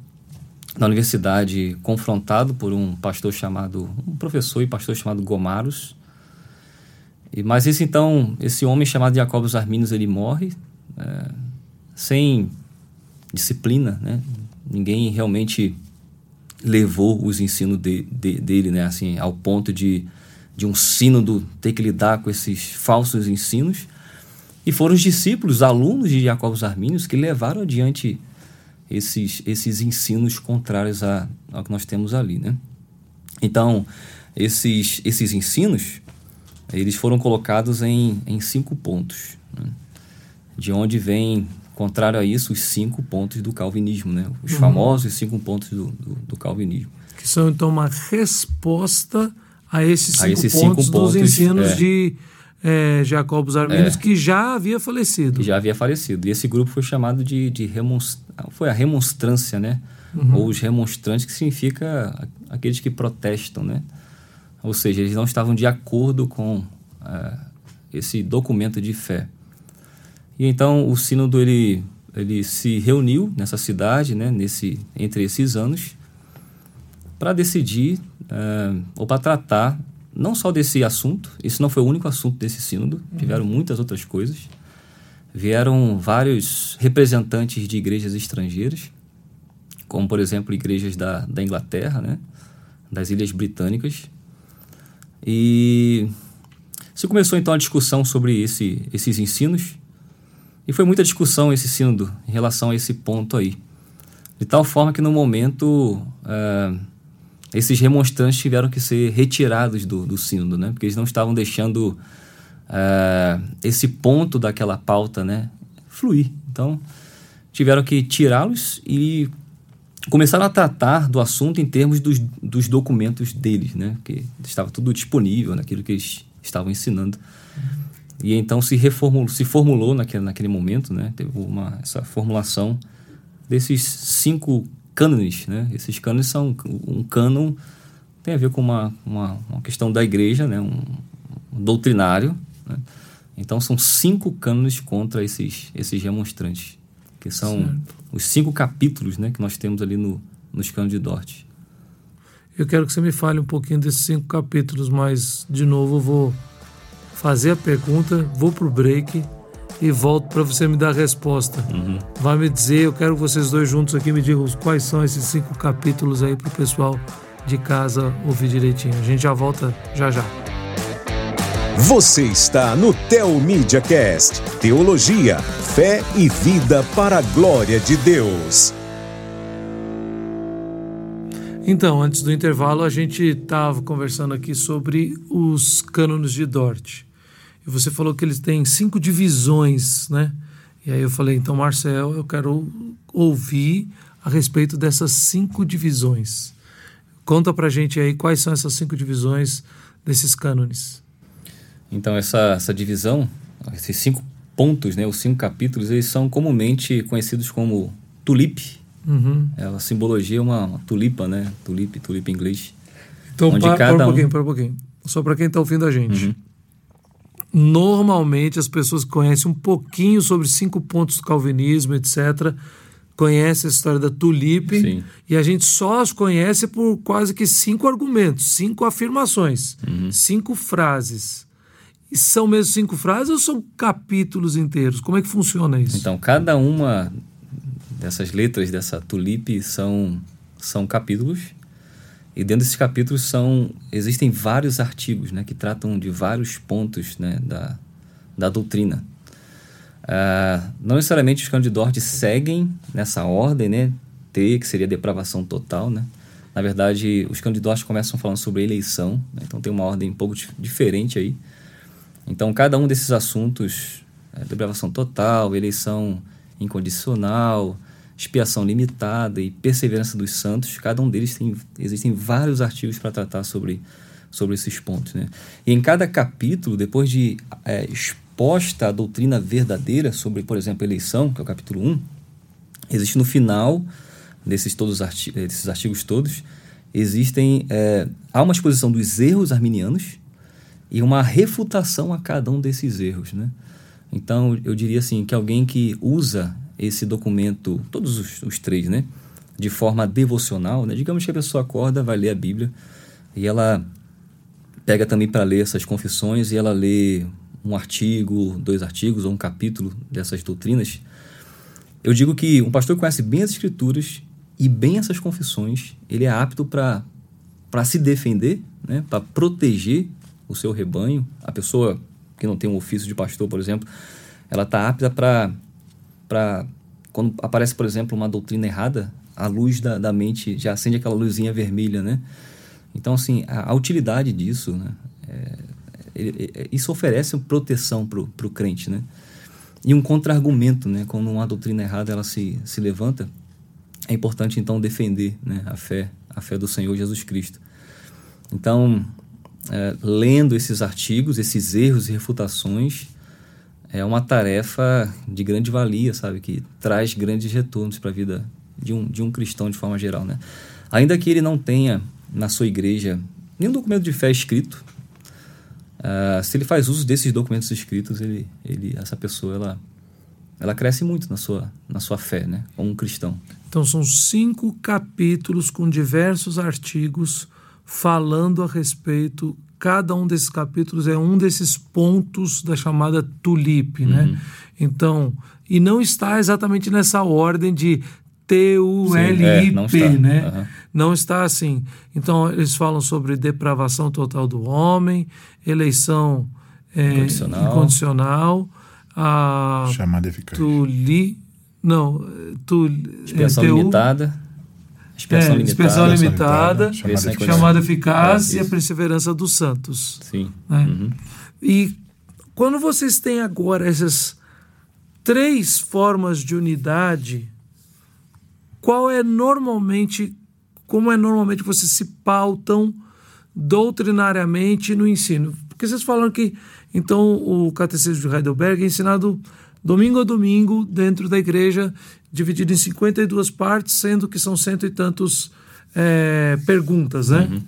na universidade confrontado por um pastor chamado um professor e pastor chamado Gomaros. E mas esse então esse homem chamado Jacobus Arminius ele morre é, sem disciplina né? Ninguém realmente levou os ensinos de, de- dele né? Assim ao ponto de de um sínodo ter que lidar com esses falsos ensinos. E foram os discípulos, alunos de Jacob Armínios, que levaram adiante esses, esses ensinos contrários a, ao que nós temos ali, né? Então, esses, esses ensinos, eles foram colocados em, em cinco pontos, né? de onde vem, contrário a isso, os cinco pontos do calvinismo, né? Os uhum. famosos cinco pontos do, do, do, calvinismo. Que são, então, uma resposta a esses cinco, a esses pontos, cinco pontos dos ensinos é, de é, Jacobus Arminius, é, que já havia falecido. Que já havia falecido. E esse grupo foi chamado de, de remonst... foi a remonstrância, né? Uhum. Ou os remonstrantes, que significa aqueles que protestam, né? Ou seja, eles não estavam de acordo com uh, esse documento de fé. E então o sínodo ele, ele se reuniu nessa cidade, né? Nesse entre esses anos, para decidir uh, ou para tratar não só desse assunto, esse não foi o único assunto desse sínodo, uhum. tiveram muitas outras coisas. Vieram vários representantes de igrejas estrangeiras, como, por exemplo, igrejas da, da Inglaterra, né? das Ilhas Britânicas. E se começou então a discussão sobre esse, esses ensinos, e foi muita discussão esse sínodo em relação a esse ponto aí. De tal forma que no momento. Uh, esses remonstrantes tiveram que ser retirados do, do sínodo, né? Porque eles não estavam deixando uh, esse ponto daquela pauta, né? Fluir. Então, tiveram que tirá-los e começaram a tratar do assunto em termos dos, dos documentos deles, né? Porque estava tudo disponível naquilo que eles estavam ensinando. E então se reformulou, se formulou naquele, naquele momento, né? Teve uma, essa formulação desses cinco cânones, né? Esses cânones são um cânon tem a ver com uma, uma, uma questão da igreja, né? Um, um doutrinário. Né? Então são cinco cânones contra esses esses remonstrantes, que são certo. os cinco capítulos, né? Que nós temos ali no nos cânones de Dort. Eu quero que você me fale um pouquinho desses cinco capítulos, mas de novo eu vou fazer a pergunta, vou pro break e volto para você me dar a resposta. Uhum. Vai me dizer, eu quero que vocês dois juntos aqui me digam quais são esses cinco capítulos aí para o pessoal de casa ouvir direitinho. A gente já volta já já. Você está no Tel Media Cast, Teologia, fé e vida para a glória de Deus. Então, antes do intervalo, a gente estava conversando aqui sobre os cânones de Dort. E você falou que eles têm cinco divisões, né? E aí eu falei, então, Marcel, eu quero ouvir a respeito dessas cinco divisões. Conta pra gente aí quais são essas cinco divisões desses cânones. Então, essa, essa divisão, esses cinco pontos, né, os cinco capítulos, eles são comumente conhecidos como tulipe. Uhum. É, a simbologia é uma, uma, tulipa, né? Tulipe, tulipe em inglês. Então, para, para um pouquinho, para um pouquinho. Só para quem está ouvindo a gente. Uhum. Normalmente as pessoas que conhecem um pouquinho sobre cinco pontos do calvinismo, etc., conhecem a história da tulipe Sim. e a gente só as conhece por quase que cinco argumentos, cinco afirmações, uhum. cinco frases. E são mesmo cinco frases ou são capítulos inteiros? Como é que funciona isso? Então, cada uma dessas letras dessa tulipe são, são capítulos e dentro desses capítulos são existem vários artigos né, que tratam de vários pontos né, da, da doutrina. Uh, não necessariamente os candidatos seguem nessa ordem, né? T, que seria depravação total, né? Na verdade, os candidatos começam falando sobre eleição, né? então tem uma ordem um pouco diferente aí. Então, cada um desses assuntos, é, depravação total, eleição incondicional, expiação limitada e perseverança dos santos, cada um deles tem existem vários artigos para tratar sobre, sobre esses pontos. Né? E em cada capítulo, depois de é, exposta a doutrina verdadeira sobre, por exemplo, eleição, que é o capítulo 1, existe no final desses, todos artigos, desses artigos todos, existem é, há uma exposição dos erros arminianos e uma refutação a cada um desses erros. Né? Então, eu diria assim, que alguém que usa esse documento, todos os, os três, né? De forma devocional, né? Digamos que a pessoa acorda, vai ler a Bíblia e ela pega também para ler essas confissões e ela lê um artigo, dois artigos ou um capítulo dessas doutrinas. Eu digo que um pastor que conhece bem as escrituras e bem essas confissões, ele é apto para para se defender, né? Para proteger o seu rebanho. A pessoa que não tem um ofício de pastor, por exemplo, ela está apta para para quando aparece, por exemplo, uma doutrina errada, a luz da, da mente já acende aquela luzinha vermelha, né? Então, assim, a, a utilidade disso, né? É, é, isso oferece proteção para o crente, né? E um contra-argumento, né? Quando uma doutrina errada ela se, se levanta, é importante então defender né? a fé, a fé do Senhor Jesus Cristo. Então, é, lendo esses artigos, esses erros e refutações, é uma tarefa de grande valia, sabe? Que traz grandes retornos para a vida de um, de um cristão de forma geral, né? Ainda que ele não tenha na sua igreja nenhum documento de fé escrito, uh, se ele faz uso desses documentos escritos, ele, ele, essa pessoa, ela, ela cresce muito na sua, na sua fé, né? Como um cristão. Então são cinco capítulos com diversos artigos falando a respeito cada um desses capítulos é um desses pontos da chamada tulipe, né? uhum. né? Então, e não está exatamente nessa ordem de T-U-L-I-P, é, não né? Uhum. Não está assim. Então, eles falam sobre depravação total do homem, eleição é, incondicional, incondicional a chamada eficaz. Tuli, não, tu, expiação é, limitada. Expiação é, limitada, limitada, chamada, chamada eficaz é, e a perseverança dos santos. Sim. Né? Uhum. E quando vocês têm agora essas três formas de unidade, qual é normalmente, como é normalmente vocês se pautam doutrinariamente no ensino? Porque vocês falam que, então, o Catecismo de Heidelberg é ensinado domingo a domingo dentro da igreja, dividido em 52 partes, sendo que são cento e tantos é, perguntas, né? Uhum.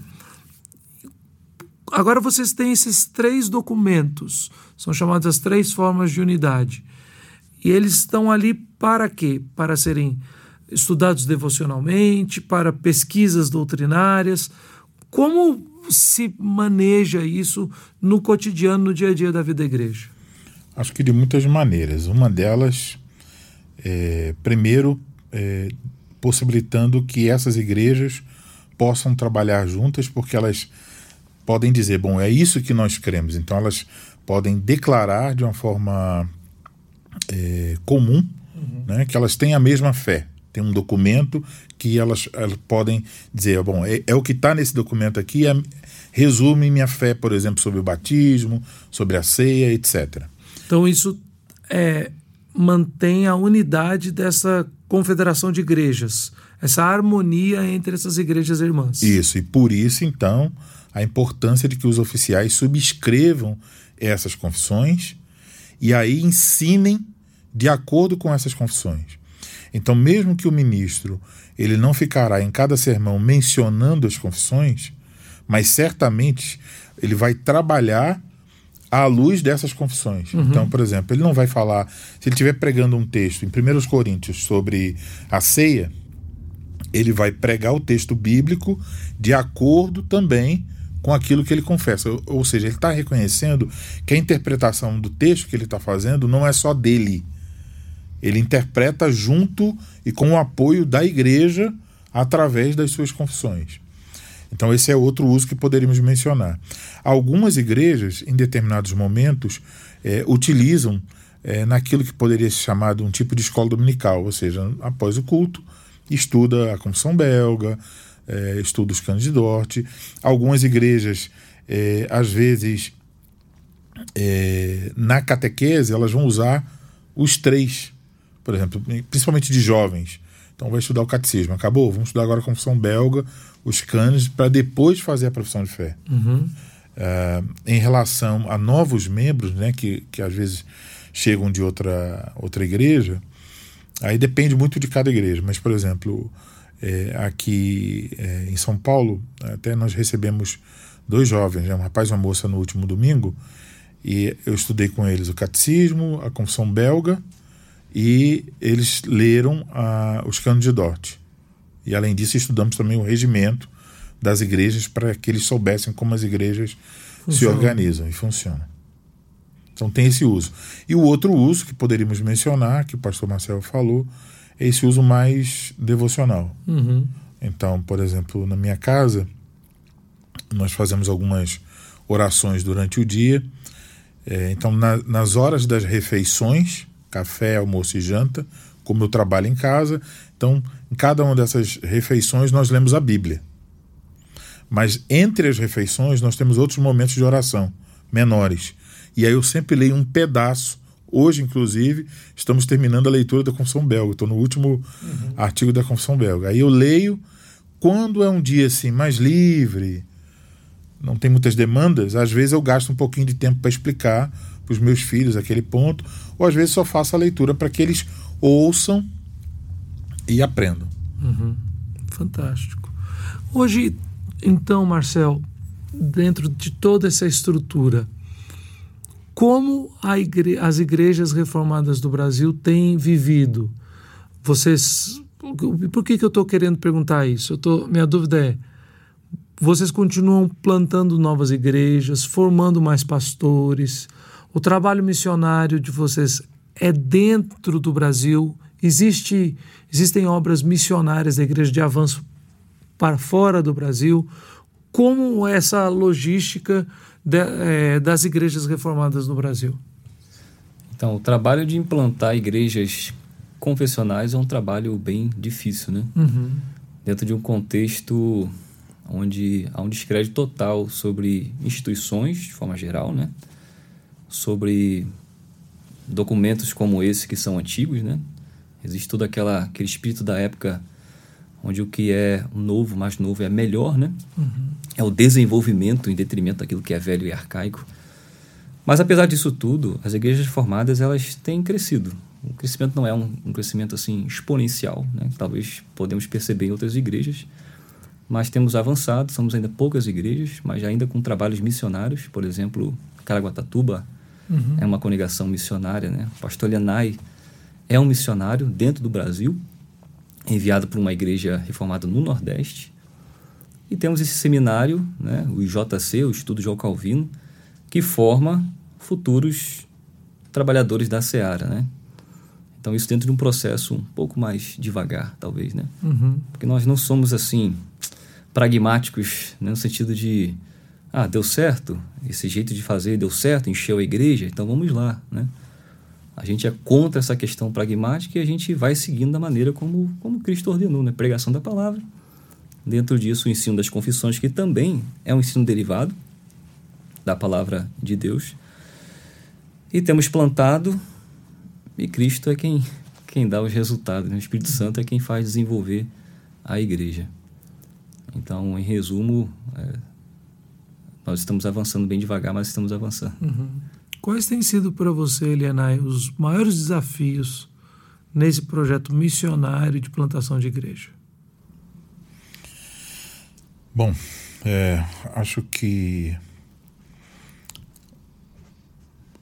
Agora vocês têm esses três documentos, são chamadas as três formas de unidade. E eles estão ali para quê? Para serem estudados devocionalmente, para pesquisas doutrinárias. Como se maneja isso no cotidiano, no dia a dia da vida da igreja? Acho que de muitas maneiras. Uma delas, é, primeiro, é, possibilitando que essas igrejas possam trabalhar juntas, porque elas podem dizer, bom, é isso que nós queremos. Então elas podem declarar de uma forma é, comum uhum. né, que elas têm a mesma fé. Tem um documento que elas, elas podem dizer, bom, é, é o que está nesse documento aqui, é, resume minha fé, por exemplo, sobre o batismo, sobre a ceia, etc. Então isso é, mantém a unidade dessa confederação de igrejas, essa harmonia entre essas igrejas irmãs. Isso, e por isso, então, a importância de que os oficiais subscrevam essas confissões e aí ensinem de acordo com essas confissões. Então, mesmo que o ministro ele não ficará em cada sermão mencionando as confissões, mas certamente ele vai trabalhar à luz dessas confissões. Uhum. Então, por exemplo, ele não vai falar, se ele estiver pregando um texto em 1 Coríntios sobre a ceia, ele vai pregar o texto bíblico de acordo também com aquilo que ele confessa. Ou seja, ele está reconhecendo que a interpretação do texto que ele está fazendo não é só dele. Ele interpreta junto e com o apoio da igreja através das suas confissões. Então, esse é outro uso que poderíamos mencionar. Algumas igrejas, em determinados momentos, é, utilizam é, naquilo que poderia ser chamado um tipo de escola dominical, ou seja, após o culto, estuda a Confissão Belga, é, estuda os canos de Dort. Algumas igrejas, é, às vezes, é, na catequese, elas vão usar os três, por exemplo, principalmente de jovens. Então, vai estudar o catecismo. Acabou? Vamos estudar agora a Confissão Belga os cânones para depois fazer a profissão de fé. Uhum. Uh, em relação a novos membros, né, que, que às vezes chegam de outra, outra igreja, aí depende muito de cada igreja. Mas, por exemplo, é, aqui é, em São Paulo, até nós recebemos dois jovens, né, um rapaz e uma moça, no último domingo, e eu estudei com eles o catecismo, a confissão belga, e eles leram a, os canos de Dort. E além disso, estudamos também o regimento das igrejas para que eles soubessem como as igrejas Funciona. se organizam e funcionam. Então tem esse uso. E o outro uso que poderíamos mencionar, que o pastor Marcelo falou, é esse uso mais devocional. Uhum. Então, por exemplo, na minha casa, nós fazemos algumas orações durante o dia É, então, na, nas horas das refeições, café, almoço e janta, como eu trabalho em casa, então, em cada uma dessas refeições, nós lemos a Bíblia. Mas entre as refeições, nós temos outros momentos de oração menores. E aí eu sempre leio um pedaço. Hoje, inclusive, estamos terminando a leitura da Confissão Belga. Estou no último uhum. artigo da Confissão Belga. Aí eu leio quando é um dia assim mais livre, não tem muitas demandas, às vezes eu gasto um pouquinho de tempo para explicar para os meus filhos aquele ponto, ou às vezes só faço a leitura para que eles ouçam e aprendam. Uhum. Fantástico. Hoje, então, Marcel, dentro de toda essa estrutura, como igre as igrejas reformadas do Brasil têm vivido? Vocês. Por que, que eu estou querendo perguntar isso? Tô, minha dúvida é: vocês continuam plantando novas igrejas, formando mais pastores? O trabalho missionário de vocês é dentro do Brasil? Existe, existem obras missionárias da Igreja de Avanço para fora do Brasil? Como essa logística de, é, das igrejas reformadas no Brasil? Então, o trabalho de implantar igrejas confessionais é um trabalho bem difícil, né? Uhum. Dentro de um contexto onde há um descrédito total sobre instituições, de forma geral, né? Sobre documentos como esse que são antigos, né? Existe todo aquela, aquele espírito da época onde o que é novo, mais novo, é melhor, né? Uhum. É o desenvolvimento em detrimento daquilo que é velho e arcaico. Mas apesar disso tudo, as igrejas formadas elas têm crescido. O crescimento não é um, um crescimento assim exponencial, né? Talvez podemos perceber em outras igrejas, mas temos avançado. Somos ainda poucas igrejas, mas ainda com trabalhos missionários. Por exemplo, Caraguatatuba uhum. é uma congregação missionária, né? O pastor Lenai é um missionário dentro do Brasil enviado por uma igreja reformada no Nordeste. E temos esse seminário, né, o IJC, o Estudo João Calvino, que forma futuros trabalhadores da Seara, né? Então isso dentro de um processo um pouco mais devagar, talvez, né? Uhum. Porque nós não somos assim pragmáticos né, no sentido de ah, deu certo, esse jeito de fazer deu certo, encheu a igreja, então vamos lá, né? A gente é contra essa questão pragmática e a gente vai seguindo da maneira como, como Cristo ordenou, né? Pregação da palavra. Dentro disso, o ensino das confissões, que também é um ensino derivado da palavra de Deus. E temos plantado, e Cristo é quem, quem dá os resultados, né? o Espírito Santo é quem faz desenvolver a igreja. Então, em resumo, é, nós estamos avançando bem devagar, mas estamos avançando. Uhum. Quais têm sido para você, Elianai, os maiores desafios nesse projeto missionário de plantação de igreja? Bom, é, acho que.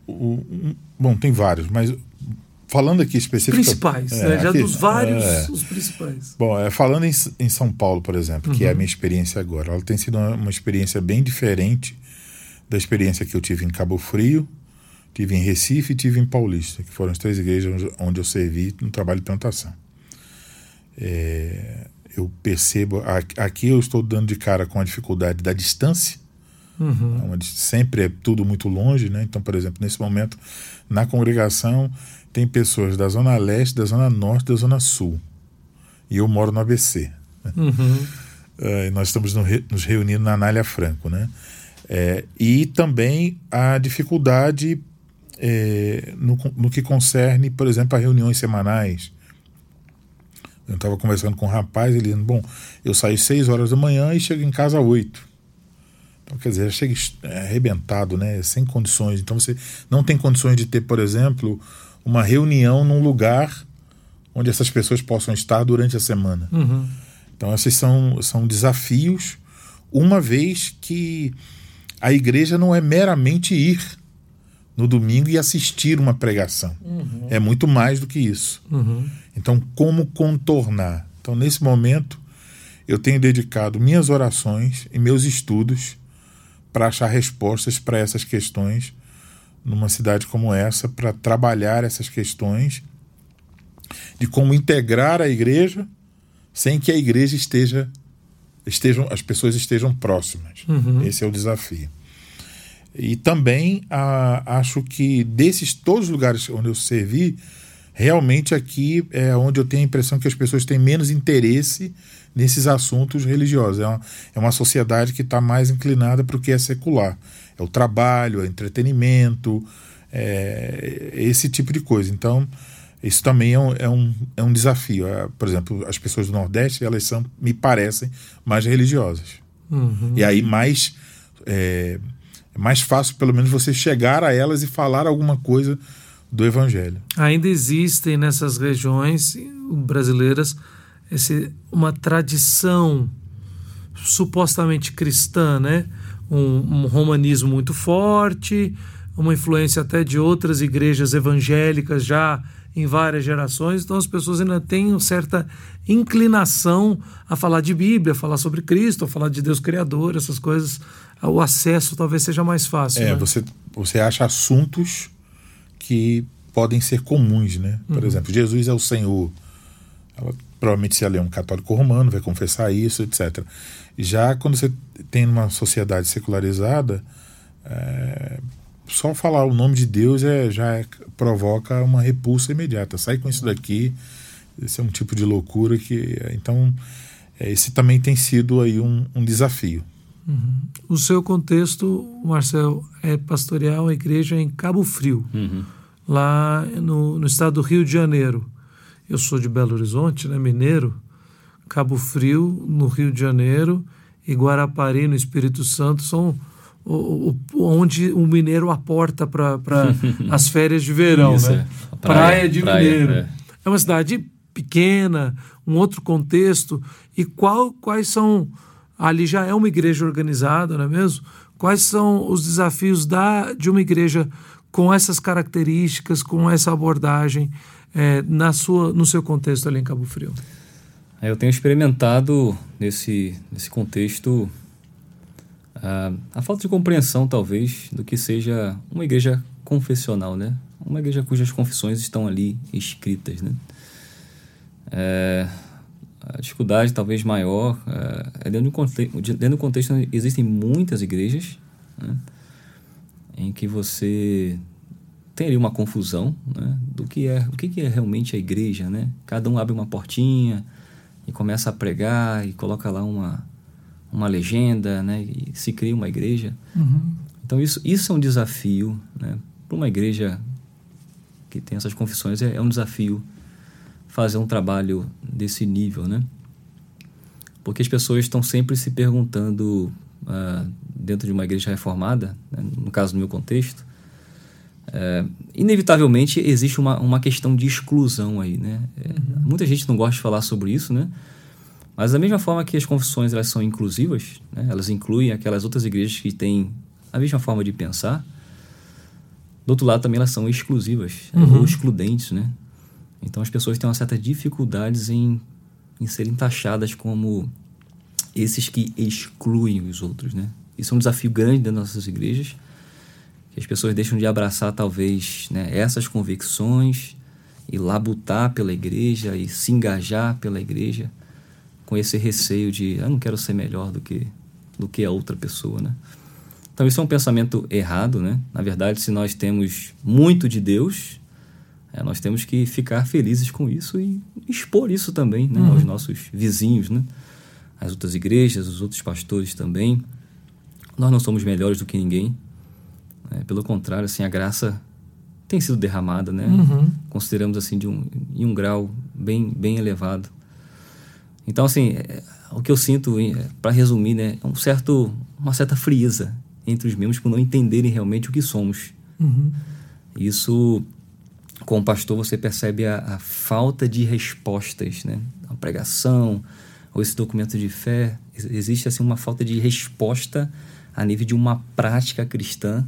O, um, bom, tem vários, mas falando aqui especificamente. Principais, é, né? já aqui, dos vários, é, os principais. Bom, é, falando em, em, São Paulo, por exemplo, que é a uhum. minha experiência agora, ela tem sido uma, uma experiência bem diferente da experiência que eu tive em Cabo Frio Tive em Recife e tive em Paulista, que foram as três igrejas onde eu servi no trabalho de plantação. É, eu percebo, aqui eu estou dando de cara com a dificuldade da distância, uhum. onde sempre é tudo muito longe, né? Então, por exemplo, nesse momento, na congregação, tem pessoas da Zona Leste, da Zona Norte, da Zona Sul. E eu moro no ABC. Uhum. É, nós estamos no, nos reunindo na Anália Franco, né? É, e também a dificuldade é, no, no que concerne, por exemplo, a reuniões semanais. Eu estava conversando com um rapaz, ele dizendo, bom, eu saio seis horas da manhã e chego em casa às oito. Então, quer dizer, chega é, arrebentado, né? Sem condições. Então, você não tem condições de ter, por exemplo, uma reunião num lugar onde essas pessoas possam estar durante a semana. Uhum. Então, esses são, são desafios, uma vez que a igreja não é meramente ir no domingo e assistir uma pregação. Uhum. É muito mais do que isso. Uhum. Então, como contornar? Então, nesse momento, eu tenho dedicado minhas orações e meus estudos para achar respostas para essas questões numa cidade como essa, para trabalhar essas questões de como integrar a igreja sem que a igreja esteja estejam as pessoas estejam próximas. Uhum. Esse é o desafio. E também a, acho que desses todos os lugares onde eu servi, realmente aqui é onde eu tenho a impressão que as pessoas têm menos interesse nesses assuntos religiosos. É uma, é uma sociedade que está mais inclinada para o que é secular. É o trabalho, é o entretenimento, é esse tipo de coisa. Então, isso também é um, é um, é um desafio. É, por exemplo, as pessoas do Nordeste, elas são, me parecem, mais religiosas. Uhum. E aí mais é, é mais fácil, pelo menos, você chegar a elas e falar alguma coisa do Evangelho. Ainda existem nessas regiões brasileiras esse, uma tradição supostamente cristã, né? Um, um, romanismo muito forte, uma influência até de outras igrejas evangélicas já em várias gerações, então as pessoas ainda têm uma certa inclinação a falar de Bíblia, a falar sobre Cristo, a falar de Deus Criador, essas coisas. O acesso talvez seja mais fácil. É, né? você, você acha assuntos que podem ser comuns, né? Por uhum. exemplo, Jesus é o Senhor. Ela, provavelmente se ela é um católico romano, vai confessar isso, etc. Já quando você tem uma sociedade secularizada, é, só falar o nome de Deus é, já é, provoca uma repulsa imediata. Sai com isso daqui, esse é um tipo de loucura que. Então, é, esse também tem sido aí um, um desafio. Uhum. O seu contexto, Marcel, é pastorear uma igreja em Cabo Frio, uhum. lá no, no estado do Rio de Janeiro. Eu sou de Belo Horizonte, né, mineiro. Cabo Frio, no Rio de Janeiro, e Guarapari, no Espírito Santo, são o, o, onde o mineiro aporta para as férias de verão, Isso, né? É. Praia, praia, de praia, Mineiro. É. é. uma cidade pequena, um outro contexto. E qual, quais são. Ali já é uma igreja organizada, não é mesmo? Quais são os desafios da, de uma igreja com essas características, com essa abordagem é, na sua, no seu contexto ali em Cabo Frio? É, eu tenho experimentado nesse, nesse contexto a, a falta de compreensão, talvez, do que seja uma igreja confessional, né? Uma igreja cujas confissões estão ali escritas, né? É, a dificuldade talvez maior é, é dentro, do dentro do contexto existem muitas igrejas né, em que você tem ali uma confusão né, do que é o que é realmente a igreja né cada um abre uma portinha e começa a pregar e coloca lá uma uma legenda, né? E se cria uma igreja. Uhum. Então isso, isso é um desafio, né? Para uma igreja que tem essas confissões é, é, um desafio fazer um trabalho desse nível, né? Porque as pessoas estão sempre se perguntando uh, dentro de uma igreja reformada, né? no caso do meu contexto, uh, inevitavelmente existe uma, uma questão de exclusão aí, né? É, uhum. Muita gente não gosta de falar sobre isso, né? Mas da mesma forma que as confissões elas são inclusivas, né? elas incluem aquelas outras igrejas que têm a mesma forma de pensar, do outro lado também elas são exclusivas, uhum. ou excludentes, né? Então as pessoas têm uma certa dificuldades em, em serem taxadas como esses que excluem os outros, né? Isso é um desafio grande das nossas igrejas, as pessoas deixam de abraçar talvez né, essas convicções e labutar pela igreja e se engajar pela igreja com esse receio de eu não quero ser melhor do que do que a outra pessoa, né? Então isso é um pensamento errado, né? Na verdade, se nós temos muito de Deus, é, nós temos que ficar felizes com isso e expor isso também né? uhum. aos nossos vizinhos, né? As outras igrejas, os outros pastores também. Nós não somos melhores do que ninguém. É, pelo contrário, assim, a graça tem sido derramada, né? Uhum. Consideramos assim de um, em um grau bem, bem elevado. Então, assim, é, o que eu sinto, é, para resumir, né, é um certo, uma certa frieza entre os membros por não entenderem realmente o que somos. Uhum. Isso, como pastor, você percebe a, a, falta de respostas, né? A pregação ou esse documento de fé, existe assim uma falta de resposta a nível de uma prática cristã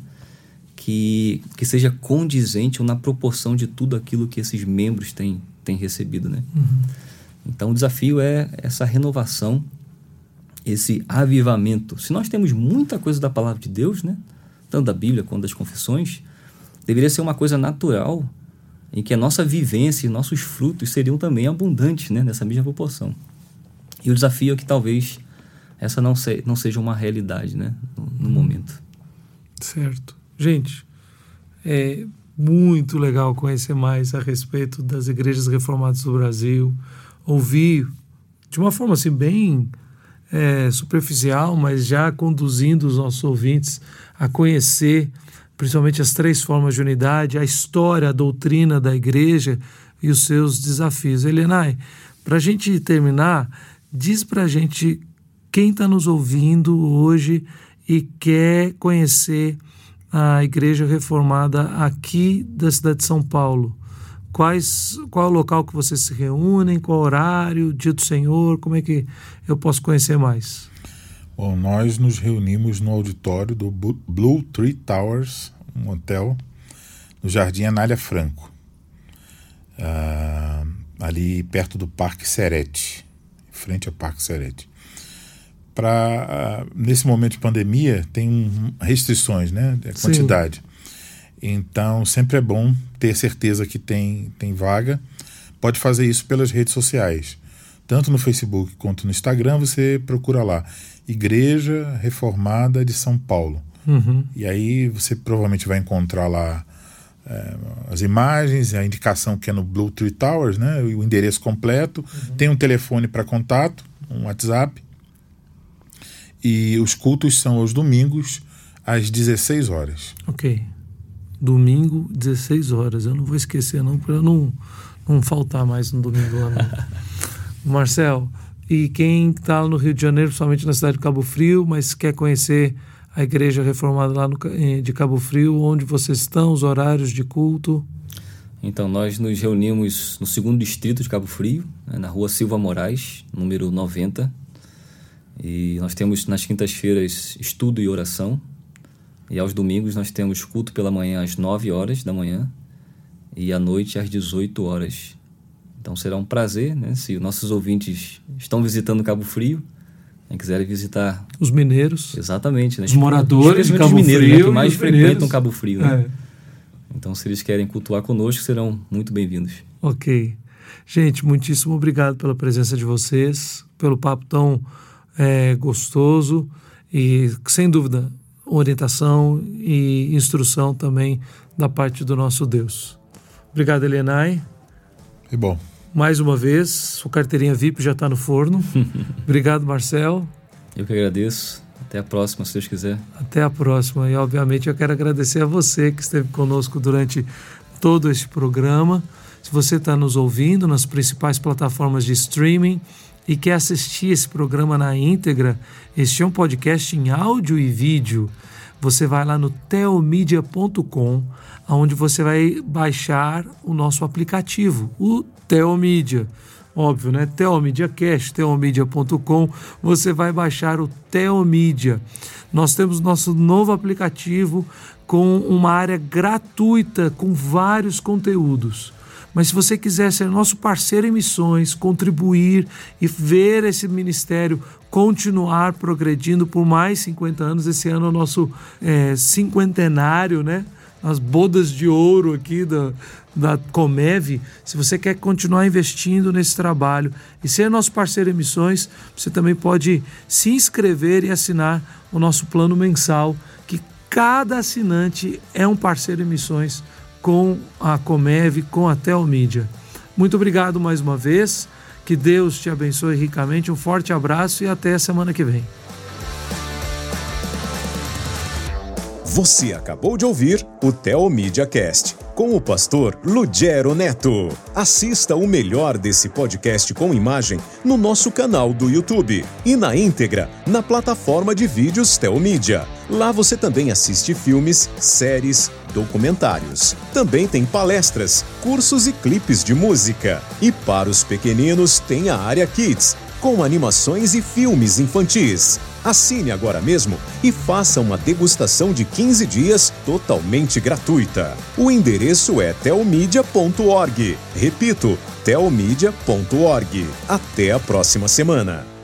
que, que seja condizente ou na proporção de tudo aquilo que esses membros têm, têm recebido, né? Uhum. Então o desafio é essa renovação, esse avivamento. Se nós temos muita coisa da palavra de Deus, né, tanto da Bíblia quanto das confissões, deveria ser uma coisa natural em que a nossa vivência e nossos frutos seriam também abundantes né, nessa mesma proporção. E o desafio é que talvez essa não, se, não seja uma realidade né, no, no momento. Certo. Gente, é muito legal conhecer mais a respeito das igrejas reformadas do Brasil, ouvir de uma forma assim bem é, superficial, mas já conduzindo os nossos ouvintes a conhecer principalmente as três formas de unidade, a história, a doutrina da igreja e os seus desafios. Elenai, para a gente terminar, diz para a gente quem está nos ouvindo hoje e quer conhecer a Igreja Reformada aqui da cidade de São Paulo. Quais, qual é o local que vocês se reúnem, qual horário, dia do Senhor, como é que eu posso conhecer mais? Bom, nós nos reunimos no auditório do Blue Tree Towers, um hotel, no Jardim Anália Franco, uh, ali perto do Parque Serete, frente ao Parque Serete para uh, nesse momento de pandemia tem restrições, né, de quantidade. Sim. Então sempre é bom ter certeza que tem tem vaga. Pode fazer isso pelas redes sociais, tanto no Facebook quanto no Instagram. Você procura lá Igreja Reformada de São Paulo. Uhum. E aí você provavelmente vai encontrar lá é, as imagens, a indicação que é no Blue Tree Towers, né, o endereço completo. Uhum. Tem um telefone para contato, um WhatsApp e os cultos são aos domingos, às 16 horas. Ok. Domingo, 16 horas. Eu não vou esquecer, não, para não, não faltar mais no domingo lá, não. Marcel, e quem está no Rio de Janeiro, principalmente na cidade de Cabo Frio, mas quer conhecer a igreja reformada lá no, de Cabo Frio, onde vocês estão, os horários de culto? Então, nós nos reunimos no segundo distrito de Cabo Frio, né, na rua Silva Moraes, número 90, e nós temos nas quintas-feiras estudo e oração. E aos domingos nós temos culto pela manhã às 9 horas da manhã e à noite às 18 horas. Então será um prazer, né? Se nossos ouvintes estão visitando Cabo Frio, né, quiserem visitar os mineiros, exatamente, né? os moradores de Cabo mineiros, Frio, né? que mais frequentam Cabo Frio, né? É. Então, se eles querem cultuar conosco, serão muito bem-vindos. Ok, gente, muitíssimo obrigado pela presença de vocês, pelo papo tão é, gostoso e, sem dúvida, orientação e instrução também da parte do nosso Deus. Obrigado, Elenai. E bom. Mais uma vez, sua carteirinha VIP já está no forno. Obrigado, Marcel. Eu que agradeço. Até a próxima, se Deus quiser. Até a próxima. E, obviamente, eu quero agradecer a você que esteve conosco durante todo este programa. Se você está nos ouvindo nas principais plataformas de streaming, e quer assistir esse programa na íntegra, este é um podcast em áudio e vídeo. Você vai lá no teomedia.com, onde você vai baixar o nosso aplicativo, o Teomedia. Óbvio, né? Teomedia Cast, teomedia.com, você vai baixar o Teomedia. Nós temos nosso novo aplicativo com uma área gratuita com vários conteúdos. Mas se você quiser ser nosso parceiro em missões, contribuir e ver esse ministério continuar progredindo por mais 50 anos, esse ano é o nosso é, cinquentenário, né? As bodas de ouro aqui da, da Comev. Se você quer continuar investindo nesse trabalho e ser nosso parceiro em missões, você também pode se inscrever e assinar o nosso plano mensal, que cada assinante é um parceiro em missões com a Comev, com a Telmídia. Muito obrigado mais uma vez. Que Deus te abençoe ricamente. Um forte abraço e até semana que vem. Você acabou de ouvir o Telmídia Cast com o pastor Lugero Neto. Assista o melhor desse podcast com imagem no nosso canal do YouTube e na íntegra na plataforma de vídeos Telmídia. Lá você também assiste filmes, séries, documentários. Também tem palestras, cursos e clipes de música. E para os pequeninos tem a área Kids, com animações e filmes infantis. Assine agora mesmo e faça uma degustação de 15 dias totalmente gratuita. O endereço é telmedia.org. Repito, telmedia.org. Até a próxima semana.